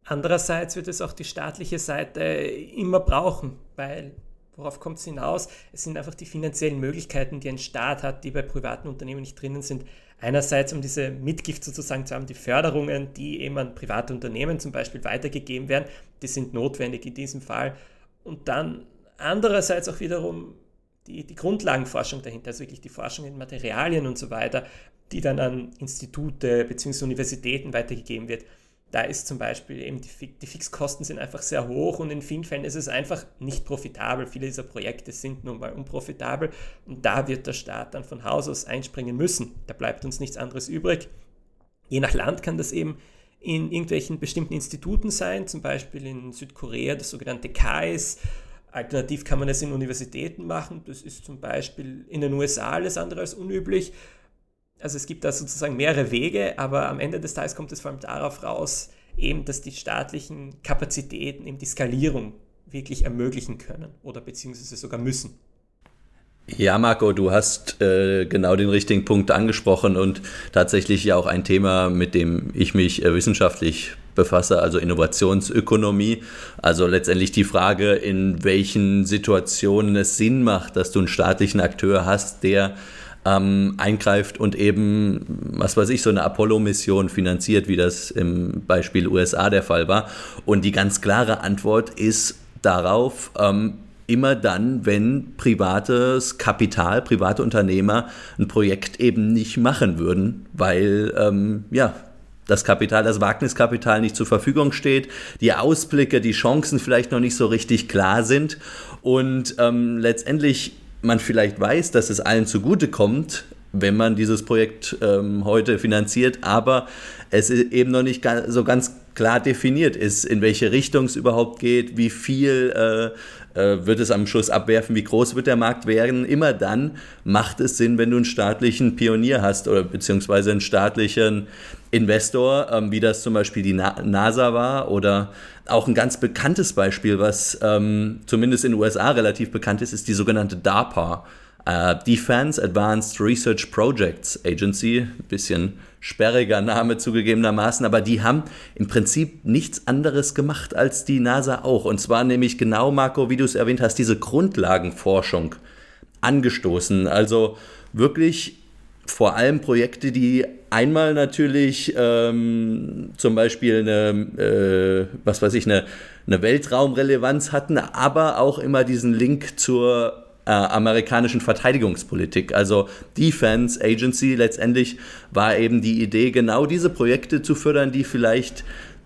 [SPEAKER 2] Andererseits wird es auch die staatliche Seite immer brauchen, weil Worauf kommt es hinaus? Es sind einfach die finanziellen Möglichkeiten, die ein Staat hat, die bei privaten Unternehmen nicht drinnen sind. Einerseits, um diese Mitgift sozusagen zu haben, die Förderungen, die eben an private Unternehmen zum Beispiel weitergegeben werden, die sind notwendig in diesem Fall. Und dann andererseits auch wiederum die, die Grundlagenforschung dahinter, also wirklich die Forschung in Materialien und so weiter, die dann an Institute bzw. Universitäten weitergegeben wird da ist zum Beispiel eben die, die Fixkosten sind einfach sehr hoch und in vielen Fällen ist es einfach nicht profitabel. Viele dieser Projekte sind nun mal unprofitabel und da wird der Staat dann von Haus aus einspringen müssen. Da bleibt uns nichts anderes übrig. Je nach Land kann das eben in irgendwelchen bestimmten Instituten sein, zum Beispiel in Südkorea das sogenannte KAIS. Alternativ kann man es in Universitäten machen. Das ist zum Beispiel in den USA alles andere als unüblich. Also es gibt da sozusagen mehrere Wege, aber am Ende des Tages kommt es vor allem darauf raus, eben, dass die staatlichen Kapazitäten eben die Skalierung wirklich ermöglichen können oder beziehungsweise sogar müssen.
[SPEAKER 3] Ja, Marco, du hast äh, genau den richtigen Punkt angesprochen und tatsächlich ja auch ein Thema, mit dem ich mich äh, wissenschaftlich befasse, also Innovationsökonomie. Also letztendlich die Frage, in welchen Situationen es Sinn macht, dass du einen staatlichen Akteur hast, der ähm, eingreift und eben, was weiß ich, so eine Apollo-Mission finanziert, wie das im Beispiel USA der Fall war. Und die ganz klare Antwort ist darauf, ähm, immer dann, wenn privates Kapital, private Unternehmer ein Projekt eben nicht machen würden, weil ähm, ja das Kapital, das Wagniskapital nicht zur Verfügung steht, die Ausblicke, die Chancen vielleicht noch nicht so richtig klar sind und ähm, letztendlich man vielleicht weiß, dass es allen zugutekommt, wenn man dieses Projekt ähm, heute finanziert, aber es eben noch nicht so ganz klar definiert ist, in welche Richtung es überhaupt geht, wie viel äh, äh, wird es am Schluss abwerfen, wie groß wird der Markt werden. Immer dann macht es Sinn, wenn du einen staatlichen Pionier hast oder beziehungsweise einen staatlichen Investor, ähm, wie das zum Beispiel die Na NASA war oder auch ein ganz bekanntes Beispiel, was ähm, zumindest in den USA relativ bekannt ist, ist die sogenannte DARPA, äh, Defense Advanced Research Projects Agency, bisschen sperriger Name zugegebenermaßen, aber die haben im Prinzip nichts anderes gemacht als die NASA auch. Und zwar nämlich genau, Marco, wie du es erwähnt hast, diese Grundlagenforschung angestoßen. Also wirklich vor allem Projekte, die einmal natürlich ähm, zum Beispiel eine, äh, was weiß ich, eine, eine Weltraumrelevanz hatten, aber auch immer diesen Link zur äh, amerikanischen Verteidigungspolitik. Also Defense Agency letztendlich war eben die Idee, genau diese Projekte zu fördern, die vielleicht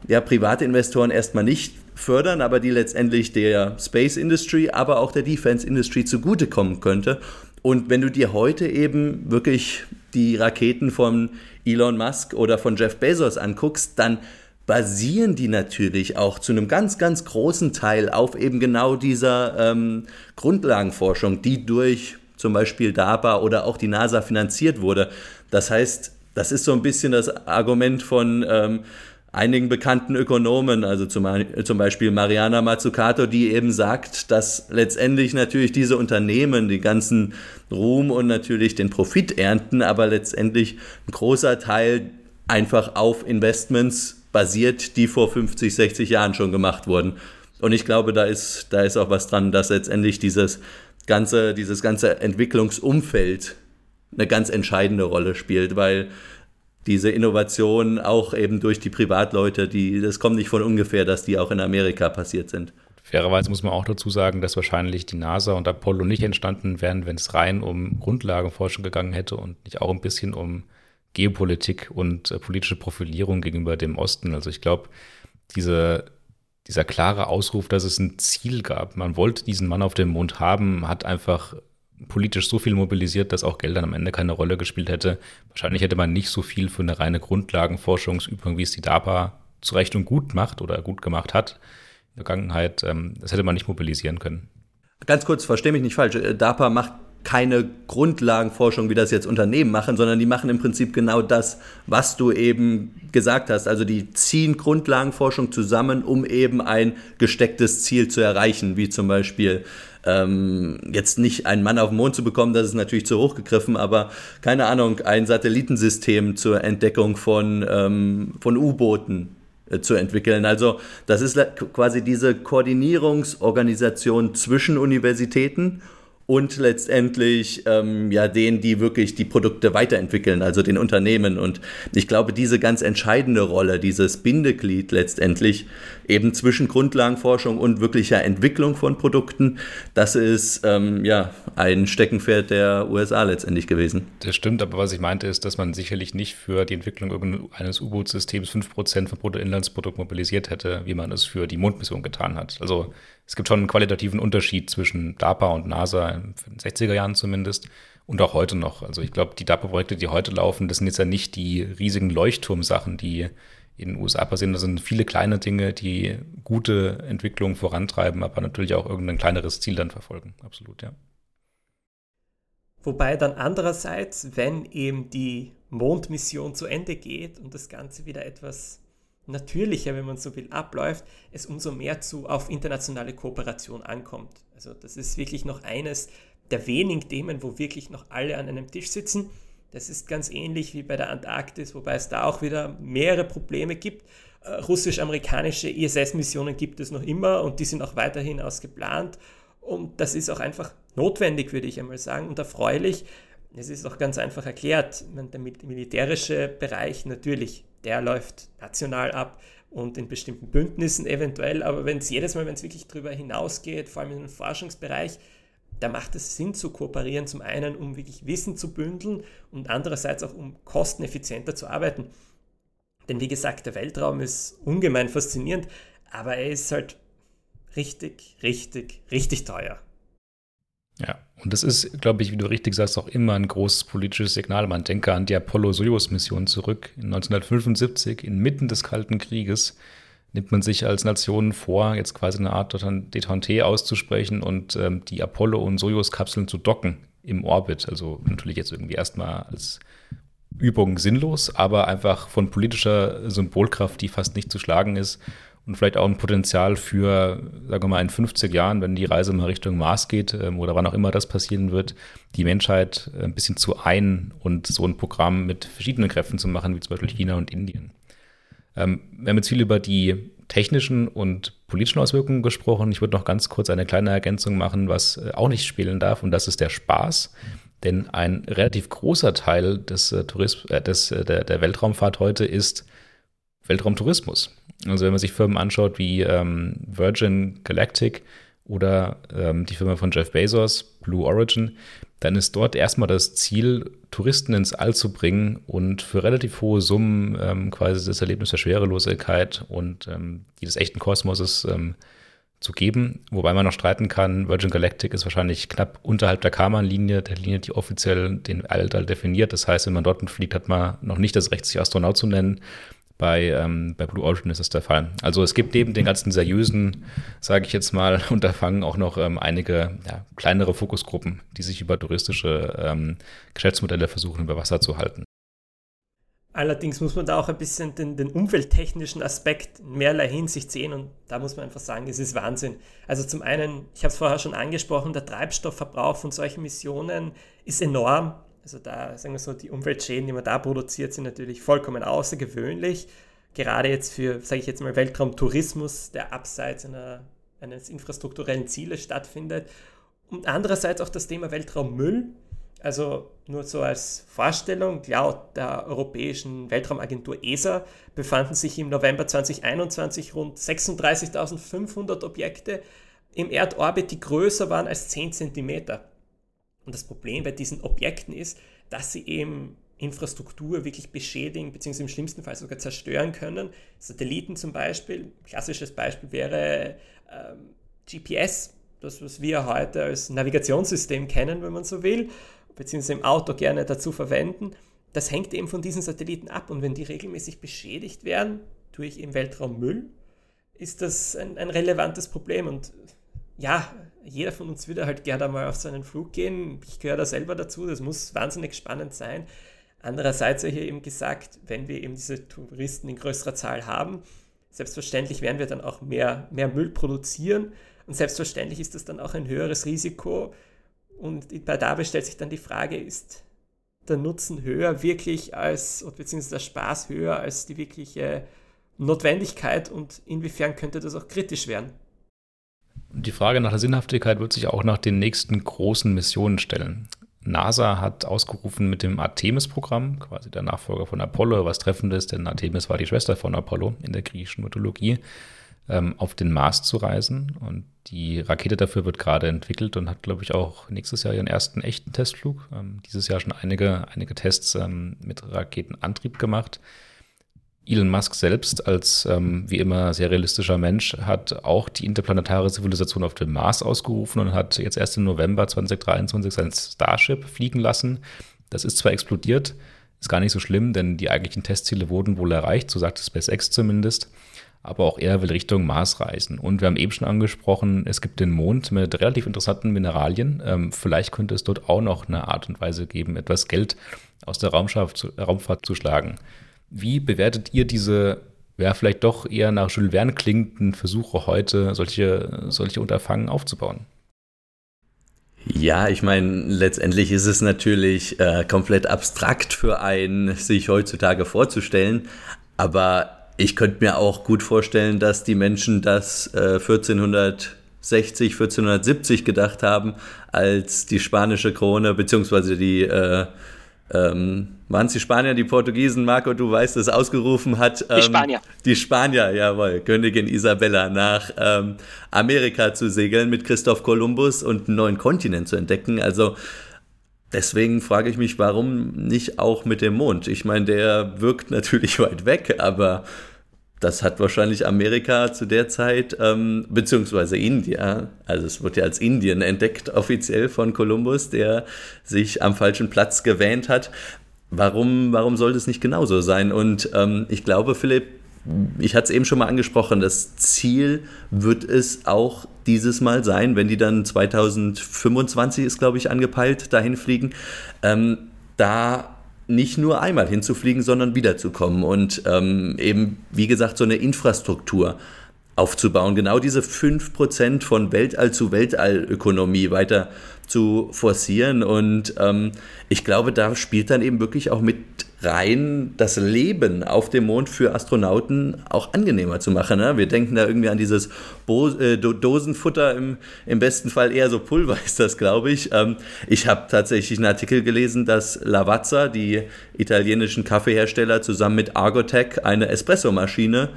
[SPEAKER 3] ja, private Investoren erstmal nicht fördern, aber die letztendlich der Space Industry, aber auch der Defense Industry zugutekommen könnte. Und wenn du dir heute eben wirklich die Raketen von Elon Musk oder von Jeff Bezos anguckst, dann basieren die natürlich auch zu einem ganz, ganz großen Teil auf eben genau dieser ähm, Grundlagenforschung, die durch zum Beispiel DARPA oder auch die NASA finanziert wurde. Das heißt, das ist so ein bisschen das Argument von, ähm, einigen bekannten Ökonomen, also zum, zum Beispiel Mariana Mazzucato, die eben sagt, dass letztendlich natürlich diese Unternehmen die ganzen Ruhm und natürlich den Profit ernten, aber letztendlich ein großer Teil einfach auf Investments basiert, die vor 50, 60 Jahren schon gemacht wurden. Und ich glaube, da ist, da ist auch was dran, dass letztendlich dieses ganze, dieses ganze Entwicklungsumfeld eine ganz entscheidende Rolle spielt, weil diese Innovation auch eben durch die Privatleute, die, das kommt nicht von ungefähr, dass die auch in Amerika passiert sind.
[SPEAKER 1] Fairerweise muss man auch dazu sagen, dass wahrscheinlich die NASA und Apollo nicht entstanden wären, wenn es rein um Grundlagenforschung gegangen hätte und nicht auch ein bisschen um Geopolitik und äh, politische Profilierung gegenüber dem Osten. Also ich glaube, diese, dieser klare Ausruf, dass es ein Ziel gab, man wollte diesen Mann auf dem Mond haben, hat einfach politisch so viel mobilisiert, dass auch Geld dann am Ende keine Rolle gespielt hätte. Wahrscheinlich hätte man nicht so viel für eine reine Grundlagenforschungsübung, wie es die DARPA zu Recht und gut macht oder gut gemacht hat in der Vergangenheit. Ähm, das hätte man nicht mobilisieren können.
[SPEAKER 3] Ganz kurz, verstehe mich nicht falsch. Äh, DARPA macht keine Grundlagenforschung, wie das jetzt Unternehmen machen, sondern die machen im Prinzip genau das, was du eben gesagt hast. Also die ziehen Grundlagenforschung zusammen, um eben ein gestecktes Ziel zu erreichen, wie zum Beispiel ähm, jetzt nicht einen Mann auf den Mond zu bekommen, das ist natürlich zu hoch gegriffen, aber keine Ahnung, ein Satellitensystem zur Entdeckung von, ähm, von U-Booten äh, zu entwickeln. Also das ist quasi diese Koordinierungsorganisation zwischen Universitäten und letztendlich ähm, ja denen, die wirklich die Produkte weiterentwickeln, also den Unternehmen. Und ich glaube, diese ganz entscheidende Rolle, dieses Bindeglied letztendlich eben zwischen Grundlagenforschung und wirklicher Entwicklung von Produkten, das ist ähm, ja ein Steckenpferd der USA letztendlich gewesen.
[SPEAKER 1] Das stimmt, aber was ich meinte ist, dass man sicherlich nicht für die Entwicklung eines U-Boot-Systems 5% vom Bruttoinlandsprodukt mobilisiert hätte, wie man es für die Mondmission getan hat. Also es gibt schon einen qualitativen Unterschied zwischen DARPA und NASA, in den 60er Jahren zumindest, und auch heute noch. Also ich glaube, die DARPA-Projekte, die heute laufen, das sind jetzt ja nicht die riesigen Leuchtturmsachen, die in den USA passieren. Das sind viele kleine Dinge, die gute Entwicklung vorantreiben, aber natürlich auch irgendein kleineres Ziel dann verfolgen. Absolut, ja.
[SPEAKER 2] Wobei dann andererseits, wenn eben die Mondmission zu Ende geht und das Ganze wieder etwas natürlicher, wenn man so will, abläuft, es umso mehr zu auf internationale Kooperation ankommt. Also das ist wirklich noch eines der wenigen Themen, wo wirklich noch alle an einem Tisch sitzen. Das ist ganz ähnlich wie bei der Antarktis, wobei es da auch wieder mehrere Probleme gibt. Äh, russisch-amerikanische ISS-Missionen gibt es noch immer und die sind auch weiterhin ausgeplant. Und das ist auch einfach notwendig, würde ich einmal sagen, und erfreulich. Es ist auch ganz einfach erklärt. Der militärische Bereich natürlich der läuft national ab und in bestimmten Bündnissen eventuell, aber wenn es jedes Mal, wenn es wirklich darüber hinausgeht, vor allem im Forschungsbereich, da macht es Sinn zu kooperieren, zum einen, um wirklich Wissen zu bündeln und andererseits auch, um kosteneffizienter zu arbeiten. Denn wie gesagt, der Weltraum ist ungemein faszinierend, aber er ist halt richtig, richtig, richtig teuer.
[SPEAKER 1] Ja, und das ist, glaube ich, wie du richtig sagst, auch immer ein großes politisches Signal. Man denke an die Apollo-Soyuz-Mission zurück. In 1975, inmitten des Kalten Krieges, nimmt man sich als Nation vor, jetzt quasi eine Art Detente auszusprechen und ähm, die Apollo- und Soyuz-Kapseln zu docken im Orbit. Also natürlich jetzt irgendwie erstmal als Übung sinnlos, aber einfach von politischer Symbolkraft, die fast nicht zu schlagen ist und vielleicht auch ein Potenzial für, sagen wir mal, in 50 Jahren, wenn die Reise mal Richtung Mars geht ähm, oder wann auch immer das passieren wird, die Menschheit äh, ein bisschen zu ein und so ein Programm mit verschiedenen Kräften zu machen, wie zum Beispiel China und Indien. Ähm, wir haben jetzt viel über die technischen und politischen Auswirkungen gesprochen. Ich würde noch ganz kurz eine kleine Ergänzung machen, was äh, auch nicht spielen darf, und das ist der Spaß. Denn ein relativ großer Teil des, äh, Tourism äh, des, der, der Weltraumfahrt heute ist Weltraumtourismus. Also wenn man sich Firmen anschaut wie ähm, Virgin Galactic oder ähm, die Firma von Jeff Bezos, Blue Origin, dann ist dort erstmal das Ziel, Touristen ins All zu bringen und für relativ hohe Summen ähm, quasi das Erlebnis der Schwerelosigkeit und ähm, die des echten Kosmoses ähm, zu geben. Wobei man noch streiten kann, Virgin Galactic ist wahrscheinlich knapp unterhalb der Karman-Linie, der Linie, die offiziell den Alltag definiert. Das heißt, wenn man dort fliegt, hat man noch nicht das Recht, sich Astronaut zu nennen. Bei, ähm, bei Blue Origin ist das der Fall. Also es gibt neben den ganzen seriösen, sage ich jetzt mal, Unterfangen auch noch ähm, einige ja, kleinere Fokusgruppen, die sich über touristische ähm, Geschäftsmodelle versuchen, über Wasser zu halten.
[SPEAKER 2] Allerdings muss man da auch ein bisschen den, den umwelttechnischen Aspekt in mehrerlei Hinsicht sehen und da muss man einfach sagen, es ist Wahnsinn. Also zum einen, ich habe es vorher schon angesprochen, der Treibstoffverbrauch von solchen Missionen ist enorm. Also da, sagen wir so, die Umweltschäden, die man da produziert, sind natürlich vollkommen außergewöhnlich. Gerade jetzt für, sage ich jetzt mal, Weltraumtourismus, der abseits einer, eines infrastrukturellen Zieles stattfindet. Und andererseits auch das Thema Weltraummüll also nur so als Vorstellung, laut der Europäischen Weltraumagentur ESA befanden sich im November 2021 rund 36.500 Objekte im Erdorbit, die größer waren als 10 cm. Und das Problem bei diesen Objekten ist, dass sie eben Infrastruktur wirklich beschädigen, beziehungsweise im schlimmsten Fall sogar zerstören können. Satelliten zum Beispiel, klassisches Beispiel wäre ähm, GPS, das was wir heute als Navigationssystem kennen, wenn man so will beziehungsweise im Auto gerne dazu verwenden, das hängt eben von diesen Satelliten ab. Und wenn die regelmäßig beschädigt werden durch im Weltraummüll, ist das ein, ein relevantes Problem. Und ja, jeder von uns würde halt gerne mal auf so einen Flug gehen. Ich gehöre da selber dazu, das muss wahnsinnig spannend sein. Andererseits habe ich eben gesagt, wenn wir eben diese Touristen in größerer Zahl haben, selbstverständlich werden wir dann auch mehr, mehr Müll produzieren. Und selbstverständlich ist das dann auch ein höheres Risiko, und bei dabei stellt sich dann die Frage, ist der Nutzen höher wirklich als, beziehungsweise der Spaß höher als die wirkliche Notwendigkeit und inwiefern könnte das auch kritisch werden?
[SPEAKER 1] Die Frage nach der Sinnhaftigkeit wird sich auch nach den nächsten großen Missionen stellen. NASA hat ausgerufen mit dem Artemis-Programm, quasi der Nachfolger von Apollo, was treffend ist, denn Artemis war die Schwester von Apollo in der griechischen Mythologie, ähm, auf den Mars zu reisen. Und die Rakete dafür wird gerade entwickelt und hat, glaube ich, auch nächstes Jahr ihren ersten echten Testflug. Ähm, dieses Jahr schon einige, einige Tests ähm, mit Raketenantrieb gemacht. Elon Musk selbst als ähm, wie immer sehr realistischer Mensch hat auch die interplanetare Zivilisation auf dem Mars ausgerufen und hat jetzt erst im November 2023 sein Starship fliegen lassen. Das ist zwar explodiert, ist gar nicht so schlimm, denn die eigentlichen Testziele wurden wohl erreicht, so sagt SpaceX zumindest aber auch er will Richtung Mars reisen. Und wir haben eben schon angesprochen, es gibt den Mond mit relativ interessanten Mineralien. Ähm, vielleicht könnte es dort auch noch eine Art und Weise geben, etwas Geld aus der zu, Raumfahrt zu schlagen. Wie bewertet ihr diese, ja, vielleicht doch eher nach Jules Verne klingenden Versuche heute, solche, solche Unterfangen aufzubauen?
[SPEAKER 3] Ja, ich meine, letztendlich ist es natürlich äh, komplett abstrakt für einen, sich heutzutage vorzustellen. Aber ich könnte mir auch gut vorstellen, dass die Menschen das äh, 1460, 1470 gedacht haben, als die spanische Krone, beziehungsweise die, äh, ähm, waren es die Spanier, die Portugiesen, Marco, du weißt es, ausgerufen hat.
[SPEAKER 4] Ähm, die Spanier.
[SPEAKER 3] Die Spanier, jawohl, Königin Isabella nach ähm, Amerika zu segeln mit Christoph Kolumbus und einen neuen Kontinent zu entdecken. Also Deswegen frage ich mich, warum nicht auch mit dem Mond? Ich meine, der wirkt natürlich weit weg, aber das hat wahrscheinlich Amerika zu der Zeit, ähm, beziehungsweise India, also es wird ja als Indien entdeckt offiziell von Kolumbus, der sich am falschen Platz gewähnt hat. Warum, warum sollte es nicht genauso sein? Und ähm, ich glaube, Philipp, ich hatte es eben schon mal angesprochen, das Ziel wird es auch dieses Mal sein, wenn die dann 2025 ist, glaube ich, angepeilt, dahin fliegen, ähm, da nicht nur einmal hinzufliegen, sondern wiederzukommen und ähm, eben, wie gesagt, so eine Infrastruktur aufzubauen. Genau diese 5% von Weltall zu Weltallökonomie weiter zu forcieren. Und ähm, ich glaube, da spielt dann eben wirklich auch mit rein, das Leben auf dem Mond für Astronauten auch angenehmer zu machen. Ne? Wir denken da irgendwie an dieses Bo äh, Dosenfutter, im, im besten Fall eher so Pulver ist das, glaube ich. Ähm, ich habe tatsächlich einen Artikel gelesen, dass Lavazza, die italienischen Kaffeehersteller, zusammen mit Argotec eine Espressomaschine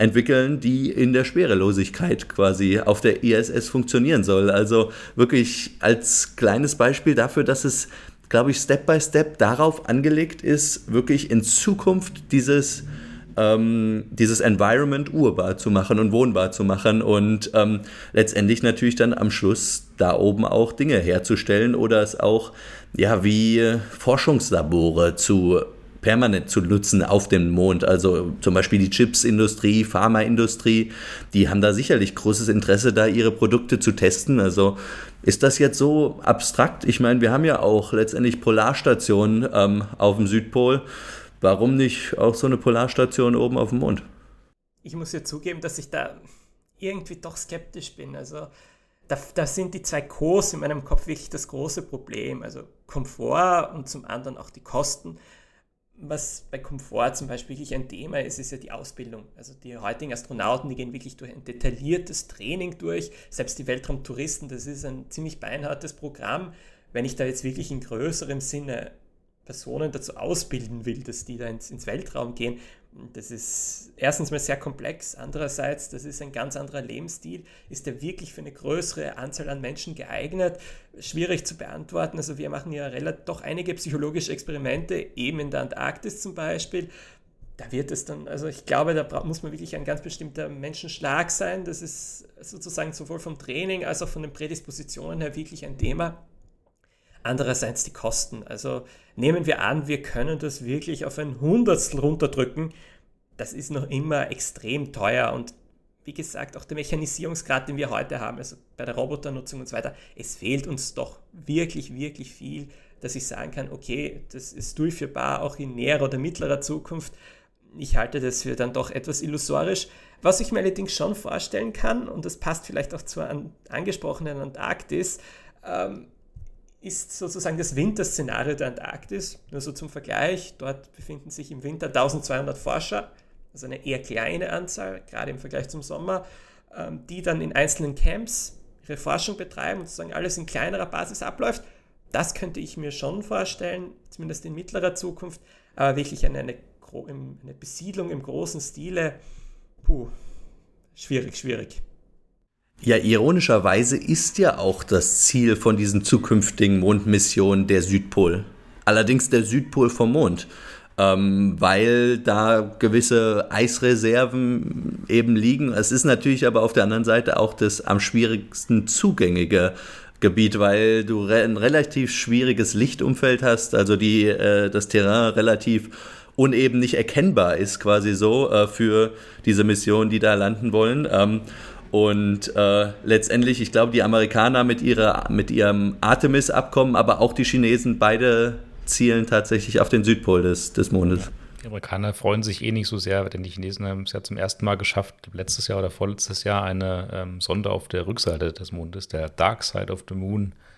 [SPEAKER 3] entwickeln, die in der Schwerelosigkeit quasi auf der ISS funktionieren soll. Also wirklich als kleines Beispiel dafür, dass es glaube ich, Step by Step darauf angelegt ist, wirklich in Zukunft dieses, ähm, dieses Environment urbar zu machen und wohnbar zu machen und ähm, letztendlich natürlich dann am Schluss da oben auch Dinge herzustellen oder es auch ja wie Forschungslabore zu permanent zu nutzen auf dem Mond. Also zum Beispiel die Chipsindustrie, Pharmaindustrie, die haben da sicherlich großes Interesse, da ihre Produkte zu testen. Also ist das jetzt so abstrakt? Ich meine, wir haben ja auch letztendlich Polarstationen ähm, auf dem Südpol. warum nicht auch so eine Polarstation oben auf dem Mond?
[SPEAKER 2] Ich muss ja zugeben, dass ich da irgendwie doch skeptisch bin. Also da, da sind die zwei Cos in meinem Kopf wirklich das große Problem. Also Komfort und zum anderen auch die Kosten. Was bei Komfort zum Beispiel wirklich ein Thema ist, ist ja die Ausbildung. Also die heutigen Astronauten, die gehen wirklich durch ein detailliertes Training durch. Selbst die Weltraumtouristen, das ist ein ziemlich beinhartes Programm. Wenn ich da jetzt wirklich in größerem Sinne Personen dazu ausbilden will, dass die da ins, ins Weltraum gehen, das ist erstens mal sehr komplex, andererseits, das ist ein ganz anderer Lebensstil. Ist der wirklich für eine größere Anzahl an Menschen geeignet? Schwierig zu beantworten. Also wir machen ja relativ, doch einige psychologische Experimente, eben in der Antarktis zum Beispiel. Da wird es dann, also ich glaube, da muss man wirklich ein ganz bestimmter Menschenschlag sein. Das ist sozusagen sowohl vom Training als auch von den Prädispositionen her wirklich ein Thema. Andererseits die Kosten. Also nehmen wir an, wir können das wirklich auf ein Hundertstel runterdrücken. Das ist noch immer extrem teuer und wie gesagt, auch der Mechanisierungsgrad, den wir heute haben, also bei der Roboternutzung und so weiter, es fehlt uns doch wirklich, wirklich viel, dass ich sagen kann, okay, das ist durchführbar auch in näherer oder mittlerer Zukunft. Ich halte das für dann doch etwas illusorisch. Was ich mir allerdings schon vorstellen kann, und das passt vielleicht auch zur an, angesprochenen Antarktis, ähm, ist sozusagen das Winterszenario der Antarktis. Nur so zum Vergleich, dort befinden sich im Winter 1200 Forscher, also eine eher kleine Anzahl, gerade im Vergleich zum Sommer, ähm, die dann in einzelnen Camps ihre Forschung betreiben und sozusagen alles in kleinerer Basis abläuft. Das könnte ich mir schon vorstellen, zumindest in mittlerer Zukunft, aber wirklich eine, eine, eine Besiedlung im großen Stile, puh, schwierig, schwierig.
[SPEAKER 3] Ja, ironischerweise ist ja auch das Ziel von diesen zukünftigen Mondmissionen der Südpol. Allerdings der Südpol vom Mond, ähm, weil da gewisse Eisreserven eben liegen. Es ist natürlich aber auf der anderen Seite auch das am schwierigsten zugängige Gebiet, weil du ein relativ schwieriges Lichtumfeld hast, also die, äh, das Terrain relativ uneben nicht erkennbar ist, quasi so, äh, für diese Missionen, die da landen wollen. Ähm, und äh, letztendlich, ich glaube, die Amerikaner mit, ihrer, mit ihrem Artemis-Abkommen, aber auch die Chinesen, beide zielen tatsächlich auf den Südpol des, des Mondes.
[SPEAKER 1] Die Amerikaner freuen sich eh nicht so sehr, denn die Chinesen haben es ja zum ersten Mal geschafft, letztes Jahr oder vorletztes Jahr eine ähm, Sonde auf der Rückseite des Mondes, der Dark Side of the Moon, äh,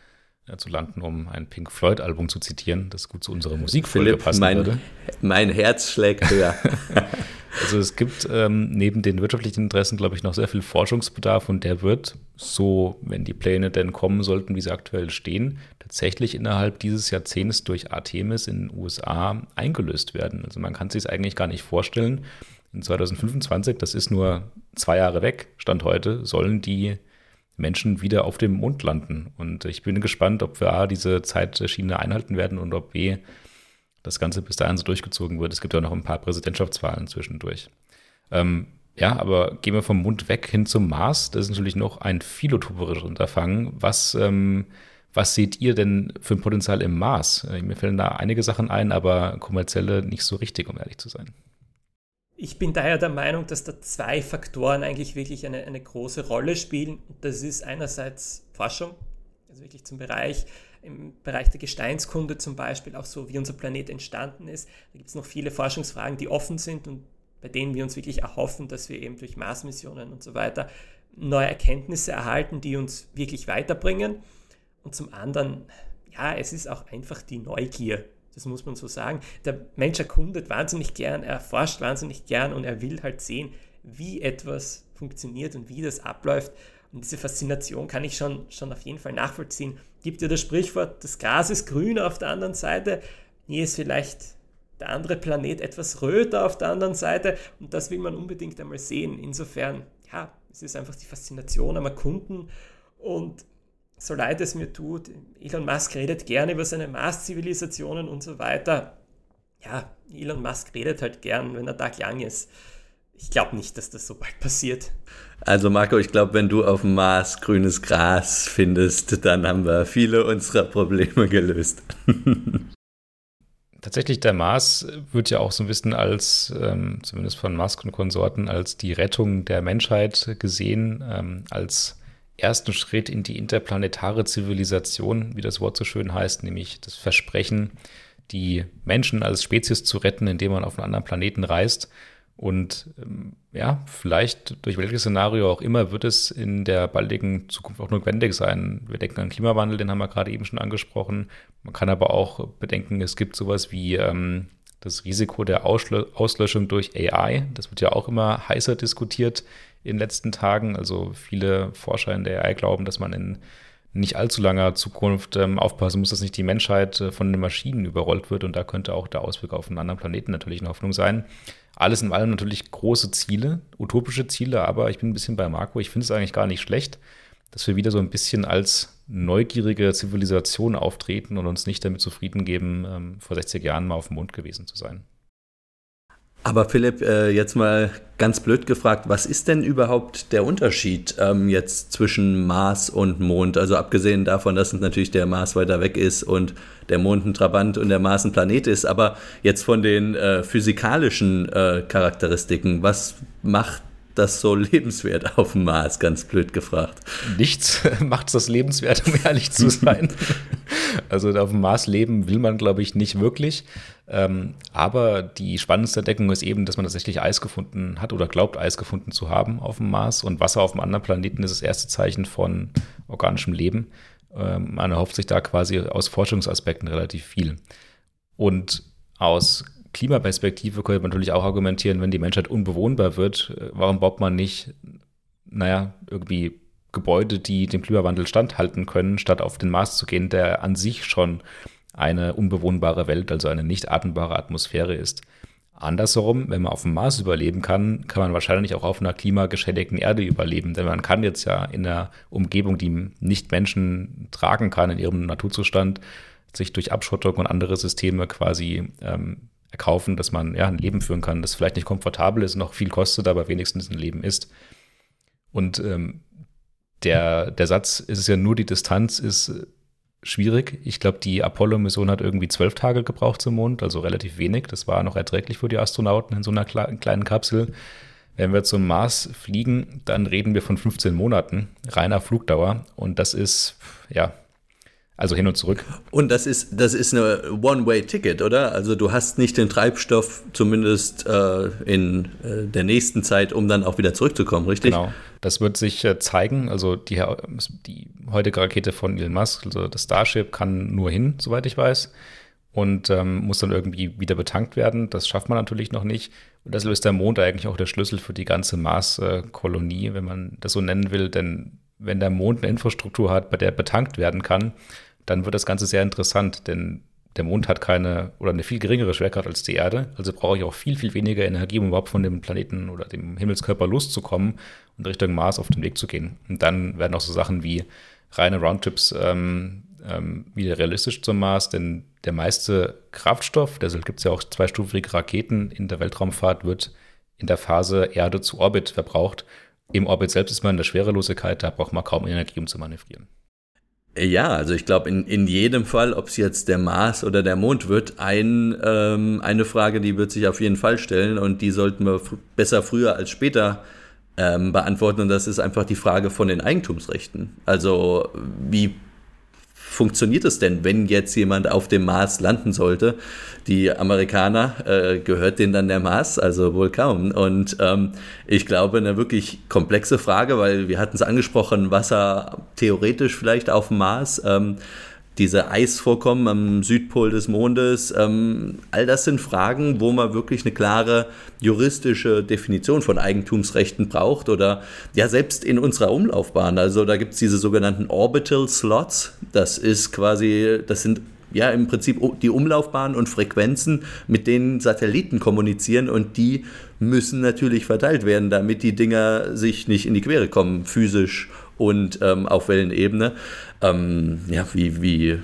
[SPEAKER 1] zu landen, um ein Pink Floyd-Album zu zitieren, das gut zu unserer Musikfolge
[SPEAKER 3] Philipp, passen mein, würde. Mein Herz schlägt höher.
[SPEAKER 1] Also es gibt ähm, neben den wirtschaftlichen Interessen, glaube ich, noch sehr viel Forschungsbedarf und der wird, so wenn die Pläne denn kommen sollten, wie sie aktuell stehen, tatsächlich innerhalb dieses Jahrzehnts durch Artemis in den USA eingelöst werden. Also man kann sich es eigentlich gar nicht vorstellen. In 2025, das ist nur zwei Jahre weg, Stand heute, sollen die Menschen wieder auf dem Mond landen. Und ich bin gespannt, ob wir A, diese Zeitschiene einhalten werden und ob B, das Ganze bis dahin so durchgezogen wird. Es gibt ja noch ein paar Präsidentschaftswahlen zwischendurch. Ähm, ja, aber gehen wir vom Mond weg hin zum Mars. Das ist natürlich noch ein philotoperisches Unterfangen. Was, ähm, was seht ihr denn für ein Potenzial im Mars? Äh, mir fällen da einige Sachen ein, aber kommerzielle nicht so richtig, um ehrlich zu sein.
[SPEAKER 2] Ich bin daher der Meinung, dass da zwei Faktoren eigentlich wirklich eine, eine große Rolle spielen. Das ist einerseits Forschung, also wirklich zum Bereich im Bereich der Gesteinskunde zum Beispiel, auch so wie unser Planet entstanden ist. Da gibt es noch viele Forschungsfragen, die offen sind und bei denen wir uns wirklich erhoffen, dass wir eben durch Mars-Missionen und so weiter neue Erkenntnisse erhalten, die uns wirklich weiterbringen. Und zum anderen, ja, es ist auch einfach die Neugier. Das muss man so sagen. Der Mensch erkundet wahnsinnig gern, er forscht wahnsinnig gern und er will halt sehen, wie etwas funktioniert und wie das abläuft. Und diese Faszination kann ich schon, schon auf jeden Fall nachvollziehen. Gibt ja das Sprichwort, das Gras ist grün auf der anderen Seite. Hier ist vielleicht der andere Planet etwas röter auf der anderen Seite und das will man unbedingt einmal sehen. Insofern, ja, es ist einfach die Faszination am Erkunden und so leid es mir tut, Elon Musk redet gerne über seine Mars-Zivilisationen und so weiter. Ja, Elon Musk redet halt gern, wenn er Tag lang ist ich glaube nicht, dass das so bald passiert.
[SPEAKER 3] Also Marco, ich glaube, wenn du auf dem Mars grünes Gras findest, dann haben wir viele unserer Probleme gelöst.
[SPEAKER 1] Tatsächlich, der Mars wird ja auch so ein bisschen als, ähm, zumindest von Musk und Konsorten, als die Rettung der Menschheit gesehen, ähm, als ersten Schritt in die interplanetare Zivilisation, wie das Wort so schön heißt, nämlich das Versprechen, die Menschen als Spezies zu retten, indem man auf einen anderen Planeten reist. Und ähm, ja, vielleicht durch welches Szenario auch immer wird es in der baldigen Zukunft auch notwendig sein. Wir denken an Klimawandel, den haben wir gerade eben schon angesprochen. Man kann aber auch bedenken, es gibt sowas wie ähm, das Risiko der Auslö Auslöschung durch AI. Das wird ja auch immer heißer diskutiert in den letzten Tagen. Also viele Forscher in der AI glauben, dass man in nicht allzu langer Zukunft ähm, aufpassen muss, dass nicht die Menschheit äh, von den Maschinen überrollt wird. Und da könnte auch der Ausweg auf einen anderen Planeten natürlich eine Hoffnung sein. Alles in allem natürlich große Ziele, utopische Ziele, aber ich bin ein bisschen bei Marco. Ich finde es eigentlich gar nicht schlecht, dass wir wieder so ein bisschen als neugierige Zivilisation auftreten und uns nicht damit zufrieden geben, ähm, vor 60 Jahren mal auf dem Mond gewesen zu sein.
[SPEAKER 3] Aber Philipp, äh, jetzt mal ganz blöd gefragt, was ist denn überhaupt der Unterschied ähm, jetzt zwischen Mars und Mond? Also abgesehen davon, dass natürlich der Mars weiter weg ist und der Mond ein Trabant und der Mars ein Planet ist, aber jetzt von den äh, physikalischen äh, Charakteristiken, was macht das so lebenswert auf dem Mars, ganz blöd gefragt?
[SPEAKER 1] Nichts macht das lebenswert, um ehrlich zu sein. also auf dem Mars leben will man, glaube ich, nicht wirklich. Ähm, aber die spannendste Entdeckung ist eben, dass man tatsächlich Eis gefunden hat oder glaubt, Eis gefunden zu haben auf dem Mars. Und Wasser auf einem anderen Planeten ist das erste Zeichen von organischem Leben. Ähm, man erhofft sich da quasi aus Forschungsaspekten relativ viel. Und aus Klimaperspektive könnte man natürlich auch argumentieren, wenn die Menschheit unbewohnbar wird, äh, warum baut man nicht, naja, irgendwie Gebäude, die dem Klimawandel standhalten können, statt auf den Mars zu gehen, der an sich schon eine unbewohnbare Welt, also eine nicht atembare Atmosphäre ist. Andersherum, wenn man auf dem Mars überleben kann, kann man wahrscheinlich auch auf einer klimageschädigten Erde überleben. Denn man kann jetzt ja in einer Umgebung, die nicht Menschen tragen kann in ihrem Naturzustand, sich durch Abschottung und andere Systeme quasi ähm, erkaufen, dass man ja ein Leben führen kann, das vielleicht nicht komfortabel ist, noch viel kostet, aber wenigstens ein Leben ist. Und ähm, der, der Satz, ist ja nur die Distanz, ist schwierig. Ich glaube, die Apollo-Mission hat irgendwie zwölf Tage gebraucht zum Mond, also relativ wenig. Das war noch erträglich für die Astronauten in so einer kleinen Kapsel. Wenn wir zum Mars fliegen, dann reden wir von 15 Monaten reiner Flugdauer. Und das ist, ja, also hin und zurück.
[SPEAKER 3] Und das ist, das ist eine One-Way-Ticket, oder? Also du hast nicht den Treibstoff, zumindest äh, in äh, der nächsten Zeit, um dann auch wieder zurückzukommen, richtig?
[SPEAKER 1] Genau. Das wird sich äh, zeigen. Also die, die heutige Rakete von Elon Musk, also das Starship, kann nur hin, soweit ich weiß. Und ähm, muss dann irgendwie wieder betankt werden. Das schafft man natürlich noch nicht. Und deshalb ist der Mond eigentlich auch der Schlüssel für die ganze Mars-Kolonie, wenn man das so nennen will. Denn wenn der Mond eine Infrastruktur hat, bei der betankt werden kann, dann wird das Ganze sehr interessant, denn der Mond hat keine oder eine viel geringere Schwerkraft als die Erde, also brauche ich auch viel, viel weniger Energie, um überhaupt von dem Planeten oder dem Himmelskörper loszukommen und Richtung Mars auf den Weg zu gehen. Und dann werden auch so Sachen wie reine Roundtrips ähm, ähm, wieder realistisch zum Mars, denn der meiste Kraftstoff, deshalb gibt es ja auch zweistufige Raketen in der Weltraumfahrt, wird in der Phase Erde zu Orbit verbraucht im Orbit selbst ist man in der Schwerelosigkeit, da braucht man kaum Energie, um zu manövrieren.
[SPEAKER 3] Ja, also ich glaube, in, in jedem Fall, ob es jetzt der Mars oder der Mond wird, ein, ähm, eine Frage, die wird sich auf jeden Fall stellen und die sollten wir besser früher als später ähm, beantworten. Und das ist einfach die Frage von den Eigentumsrechten. Also wie funktioniert es denn, wenn jetzt jemand auf dem Mars landen sollte? Die Amerikaner, äh, gehört denen dann der Mars? Also wohl kaum. Und ähm, ich glaube, eine wirklich komplexe Frage, weil wir hatten es angesprochen, Wasser theoretisch vielleicht auf dem Mars. Ähm, diese Eisvorkommen am Südpol des Mondes, ähm, all das sind Fragen, wo man wirklich eine klare juristische Definition von Eigentumsrechten braucht oder ja selbst in unserer Umlaufbahn. Also da gibt es diese sogenannten Orbital Slots. Das ist quasi, das sind ja im Prinzip die Umlaufbahnen und Frequenzen, mit denen Satelliten kommunizieren und die müssen natürlich verteilt werden, damit die Dinger sich nicht in die Quere kommen, physisch und ähm, auf Wellenebene. Ähm, ja, wie, wie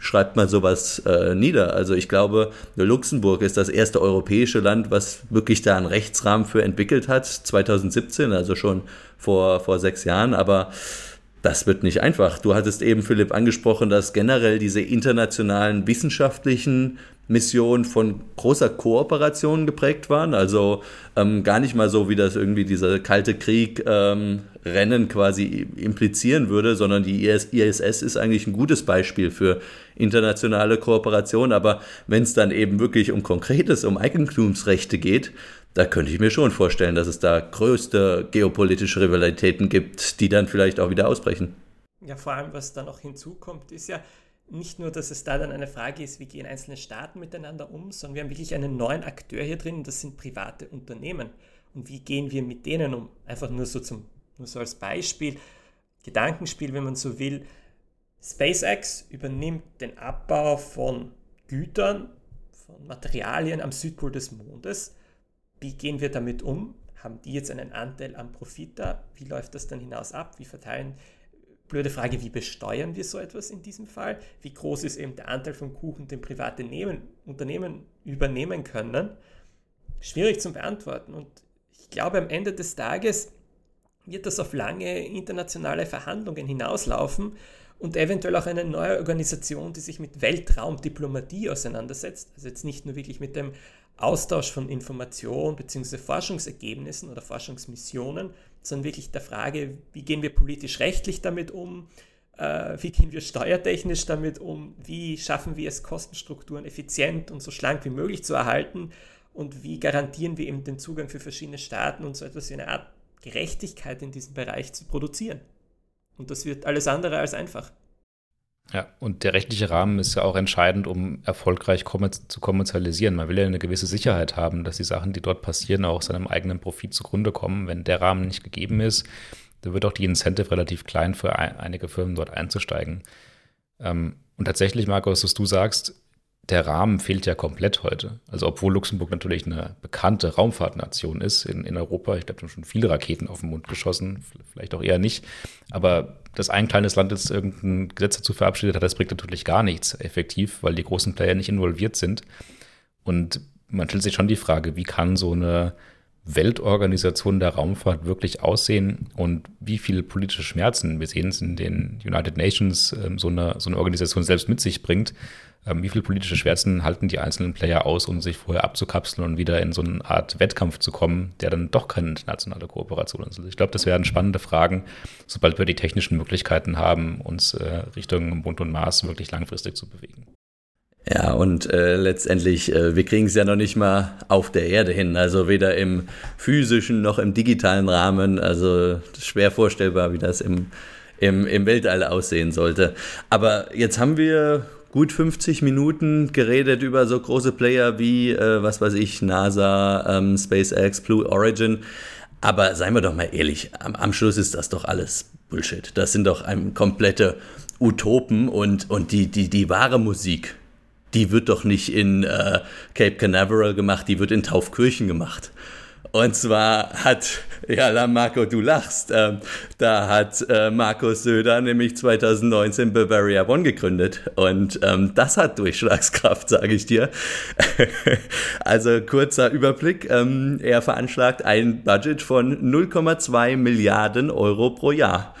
[SPEAKER 3] schreibt man sowas äh, nieder? Also ich glaube, Luxemburg ist das erste europäische Land, was wirklich da einen Rechtsrahmen für entwickelt hat, 2017, also schon vor, vor sechs Jahren, aber das wird nicht einfach. Du hattest eben, Philipp, angesprochen, dass generell diese internationalen wissenschaftlichen Mission von großer Kooperation geprägt waren. Also ähm, gar nicht mal so, wie das irgendwie dieser kalte Krieg ähm, Rennen quasi implizieren würde, sondern die ISS ist eigentlich ein gutes Beispiel für internationale Kooperation. Aber wenn es dann eben wirklich um Konkretes, um Eigentumsrechte geht, da könnte ich mir schon vorstellen, dass es da größte geopolitische Rivalitäten gibt, die dann vielleicht auch wieder ausbrechen.
[SPEAKER 2] Ja, vor allem, was da noch hinzukommt, ist ja, nicht nur, dass es da dann eine Frage ist, wie gehen einzelne Staaten miteinander um, sondern wir haben wirklich einen neuen Akteur hier drin, das sind private Unternehmen. Und wie gehen wir mit denen um? Einfach nur so, zum, nur so als Beispiel, Gedankenspiel, wenn man so will. SpaceX übernimmt den Abbau von Gütern, von Materialien am Südpol des Mondes. Wie gehen wir damit um? Haben die jetzt einen Anteil am Profit da? Wie läuft das dann hinaus ab? Wie verteilen blöde Frage, wie besteuern wir so etwas in diesem Fall? Wie groß ist eben der Anteil von Kuchen, den private Nehmen, Unternehmen übernehmen können? Schwierig zu beantworten. Und ich glaube, am Ende des Tages wird das auf lange internationale Verhandlungen hinauslaufen und eventuell auch eine neue Organisation, die sich mit Weltraumdiplomatie auseinandersetzt. Also jetzt nicht nur wirklich mit dem Austausch von Informationen bzw. Forschungsergebnissen oder Forschungsmissionen, sondern wirklich der Frage, wie gehen wir politisch-rechtlich damit um, äh, wie gehen wir steuertechnisch damit um, wie schaffen wir es, Kostenstrukturen effizient und so schlank wie möglich zu erhalten und wie garantieren wir eben den Zugang für verschiedene Staaten und so etwas wie eine Art Gerechtigkeit in diesem Bereich zu produzieren. Und das wird alles andere als einfach.
[SPEAKER 1] Ja, und der rechtliche Rahmen ist ja auch entscheidend, um erfolgreich zu kommerzialisieren. Man will ja eine gewisse Sicherheit haben, dass die Sachen, die dort passieren, auch seinem eigenen Profit zugrunde kommen. Wenn der Rahmen nicht gegeben ist, dann wird auch die Incentive relativ klein für einige Firmen dort einzusteigen. Ähm, und tatsächlich, Markus, was du sagst, der Rahmen fehlt ja komplett heute. Also obwohl Luxemburg natürlich eine bekannte Raumfahrtnation ist in, in Europa, ich glaube, wir haben schon viele Raketen auf den Mund geschossen, vielleicht auch eher nicht, aber dass ein kleines Land jetzt irgendein Gesetz dazu verabschiedet hat, das bringt natürlich gar nichts effektiv, weil die großen Player nicht involviert sind. Und man stellt sich schon die Frage, wie kann so eine Weltorganisation der Raumfahrt wirklich aussehen und wie viele politische Schmerzen, wir sehen es in den United Nations, ähm, so eine, so eine Organisation selbst mit sich bringt, ähm, wie viele politische Schmerzen halten die einzelnen Player aus, um sich vorher abzukapseln und wieder in so eine Art Wettkampf zu kommen, der dann doch keine internationale Kooperation ist. Also ich glaube, das werden spannende Fragen, sobald wir die technischen Möglichkeiten haben, uns äh, Richtung Bund und Mars wirklich langfristig zu bewegen.
[SPEAKER 3] Ja, und äh, letztendlich, äh, wir kriegen es ja noch nicht mal auf der Erde hin, also weder im physischen noch im digitalen Rahmen. Also schwer vorstellbar, wie das im, im, im Weltall aussehen sollte. Aber jetzt haben wir gut 50 Minuten geredet über so große Player wie, äh, was weiß ich, NASA, ähm, SpaceX, Blue Origin. Aber seien wir doch mal ehrlich, am, am Schluss ist das doch alles Bullshit. Das sind doch komplette Utopen und, und die, die, die wahre Musik, die wird doch nicht in äh, Cape Canaveral gemacht, die wird in Taufkirchen gemacht. Und zwar hat, ja, Marco, du lachst, äh, da hat äh, Markus Söder nämlich 2019 Bavaria One gegründet. Und ähm, das hat Durchschlagskraft, sage ich dir. also kurzer Überblick. Ähm, er veranschlagt ein Budget von 0,2 Milliarden Euro pro Jahr.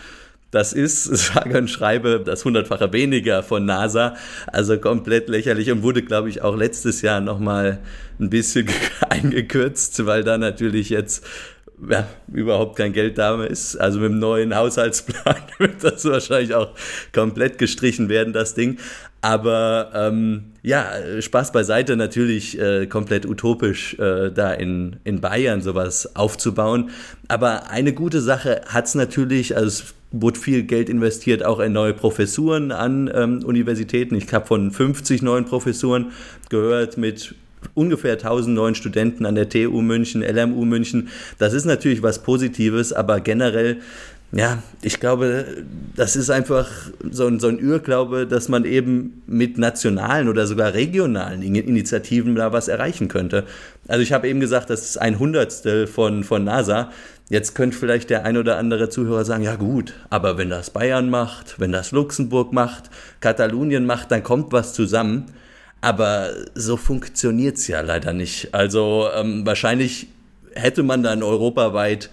[SPEAKER 3] Das ist, sage und schreibe, das hundertfache weniger von NASA. Also komplett lächerlich und wurde, glaube ich, auch letztes Jahr nochmal ein bisschen eingekürzt, weil da natürlich jetzt ja, überhaupt kein Geld da ist. Also mit dem neuen Haushaltsplan wird das wahrscheinlich auch komplett gestrichen werden, das Ding. Aber ähm, ja, Spaß beiseite, natürlich äh, komplett utopisch, äh, da in, in Bayern sowas aufzubauen. Aber eine gute Sache hat es natürlich, also es wurde viel Geld investiert, auch in neue Professuren an ähm, Universitäten. Ich habe von 50 neuen Professuren gehört mit ungefähr 1000 neuen Studenten an der TU München, LMU München. Das ist natürlich was Positives, aber generell ja, ich glaube, das ist einfach so ein, so ein Irrglaube, dass man eben mit nationalen oder sogar regionalen Initiativen da was erreichen könnte. Also ich habe eben gesagt, das ist ein Hundertstel von, von NASA. Jetzt könnte vielleicht der ein oder andere Zuhörer sagen, ja gut, aber wenn das Bayern macht, wenn das Luxemburg macht, Katalonien macht, dann kommt was zusammen. Aber so funktioniert es ja leider nicht. Also ähm, wahrscheinlich hätte man dann europaweit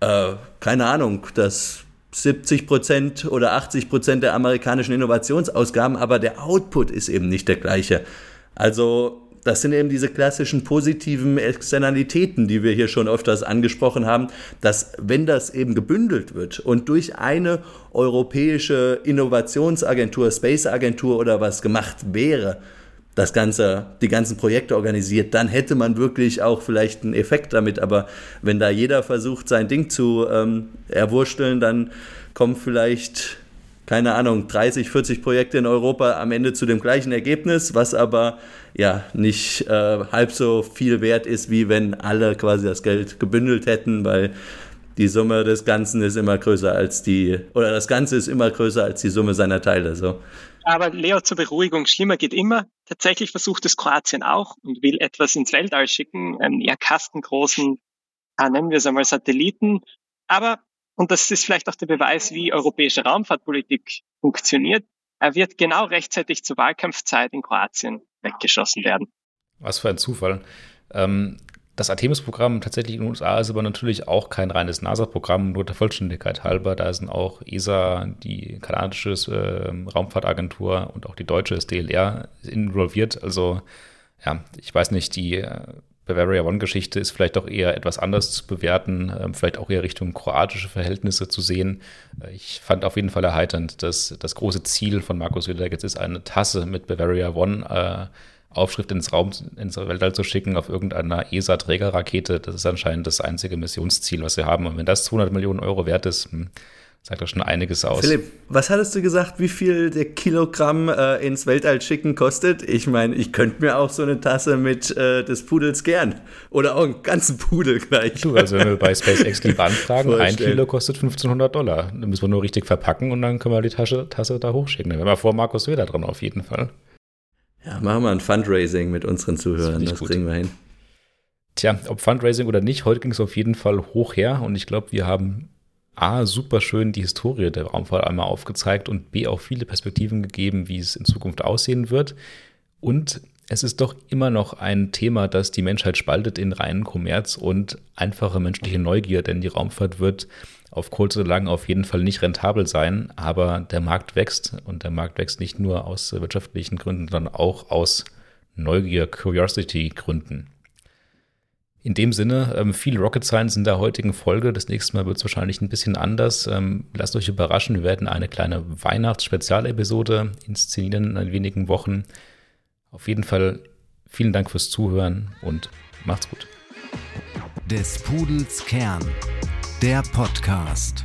[SPEAKER 3] äh, keine Ahnung, das 70 Prozent oder 80 Prozent der amerikanischen Innovationsausgaben, aber der Output ist eben nicht der gleiche. Also das sind eben diese klassischen positiven Externalitäten, die wir hier schon öfters angesprochen haben, dass wenn das eben gebündelt wird und durch eine europäische Innovationsagentur, Space Agentur oder was gemacht wäre, das Ganze, die ganzen Projekte organisiert, dann hätte man wirklich auch vielleicht einen Effekt damit. Aber wenn da jeder versucht, sein Ding zu ähm, erwursteln, dann kommt vielleicht keine Ahnung, 30, 40 Projekte in Europa am Ende zu dem gleichen Ergebnis, was aber ja nicht äh, halb so viel wert ist, wie wenn alle quasi das Geld gebündelt hätten, weil die Summe des Ganzen ist immer größer als die, oder das Ganze ist immer größer als die Summe seiner Teile. So.
[SPEAKER 2] Aber Leo, zur Beruhigung, schlimmer geht immer. Tatsächlich versucht es Kroatien auch und will etwas ins Weltall schicken, einen eher kastengroßen, ah, nennen wir es einmal Satelliten. Aber und das ist vielleicht auch der Beweis, wie europäische Raumfahrtpolitik funktioniert. Er wird genau rechtzeitig zur Wahlkampfzeit in Kroatien weggeschossen werden.
[SPEAKER 1] Was für ein Zufall. Ähm, das Artemis-Programm tatsächlich in den USA ist aber natürlich auch kein reines NASA-Programm, nur der Vollständigkeit halber. Da sind auch ESA, die kanadische äh, Raumfahrtagentur und auch die deutsche DLR involviert. Also ja, ich weiß nicht, die äh, Bavaria One-Geschichte ist vielleicht auch eher etwas anders zu bewerten, ähm, vielleicht auch eher Richtung kroatische Verhältnisse zu sehen. Äh, ich fand auf jeden Fall erheiternd, dass das große Ziel von Markus Söder jetzt ist, eine Tasse mit Bavaria One äh, Aufschrift ins Raum, ins Weltall zu schicken auf irgendeiner ESA-Trägerrakete. Das ist anscheinend das einzige Missionsziel, was wir haben. Und wenn das 200 Millionen Euro wert ist, hm, sagt doch schon einiges aus.
[SPEAKER 3] Philipp, was hattest du gesagt, wie viel der Kilogramm äh, ins Weltall schicken kostet? Ich meine, ich könnte mir auch so eine Tasse mit äh, des Pudels gern. Oder auch einen ganzen Pudel gleich.
[SPEAKER 1] Du, also wenn wir bei SpaceX lieb anfragen, ein Kilo kostet 1500 Dollar. Dann müssen wir nur richtig verpacken und dann können wir die Tasche, Tasse da hochschicken. Dann wären wir vor Markus Söder dran auf jeden Fall.
[SPEAKER 3] Ja, machen wir ein Fundraising mit unseren Zuhörern, das, das kriegen wir hin.
[SPEAKER 1] Tja, ob Fundraising oder nicht, heute ging es auf jeden Fall hoch her und ich glaube, wir haben A, super schön die Historie der Raumfahrt einmal aufgezeigt und B, auch viele Perspektiven gegeben, wie es in Zukunft aussehen wird. Und es ist doch immer noch ein Thema, das die Menschheit spaltet in reinen Kommerz und einfache menschliche Neugier, denn die Raumfahrt wird auf kurz oder lang auf jeden Fall nicht rentabel sein, aber der Markt wächst und der Markt wächst nicht nur aus wirtschaftlichen Gründen, sondern auch aus Neugier, Curiosity-Gründen. In dem Sinne, ähm, viel Rocket Science in der heutigen Folge. Das nächste Mal wird es wahrscheinlich ein bisschen anders. Ähm, lasst euch überraschen. Wir werden eine kleine Weihnachtsspezialepisode inszenieren in wenigen Wochen. Auf jeden Fall vielen Dank fürs Zuhören und macht's gut.
[SPEAKER 5] Des Pudels Kern, der Podcast.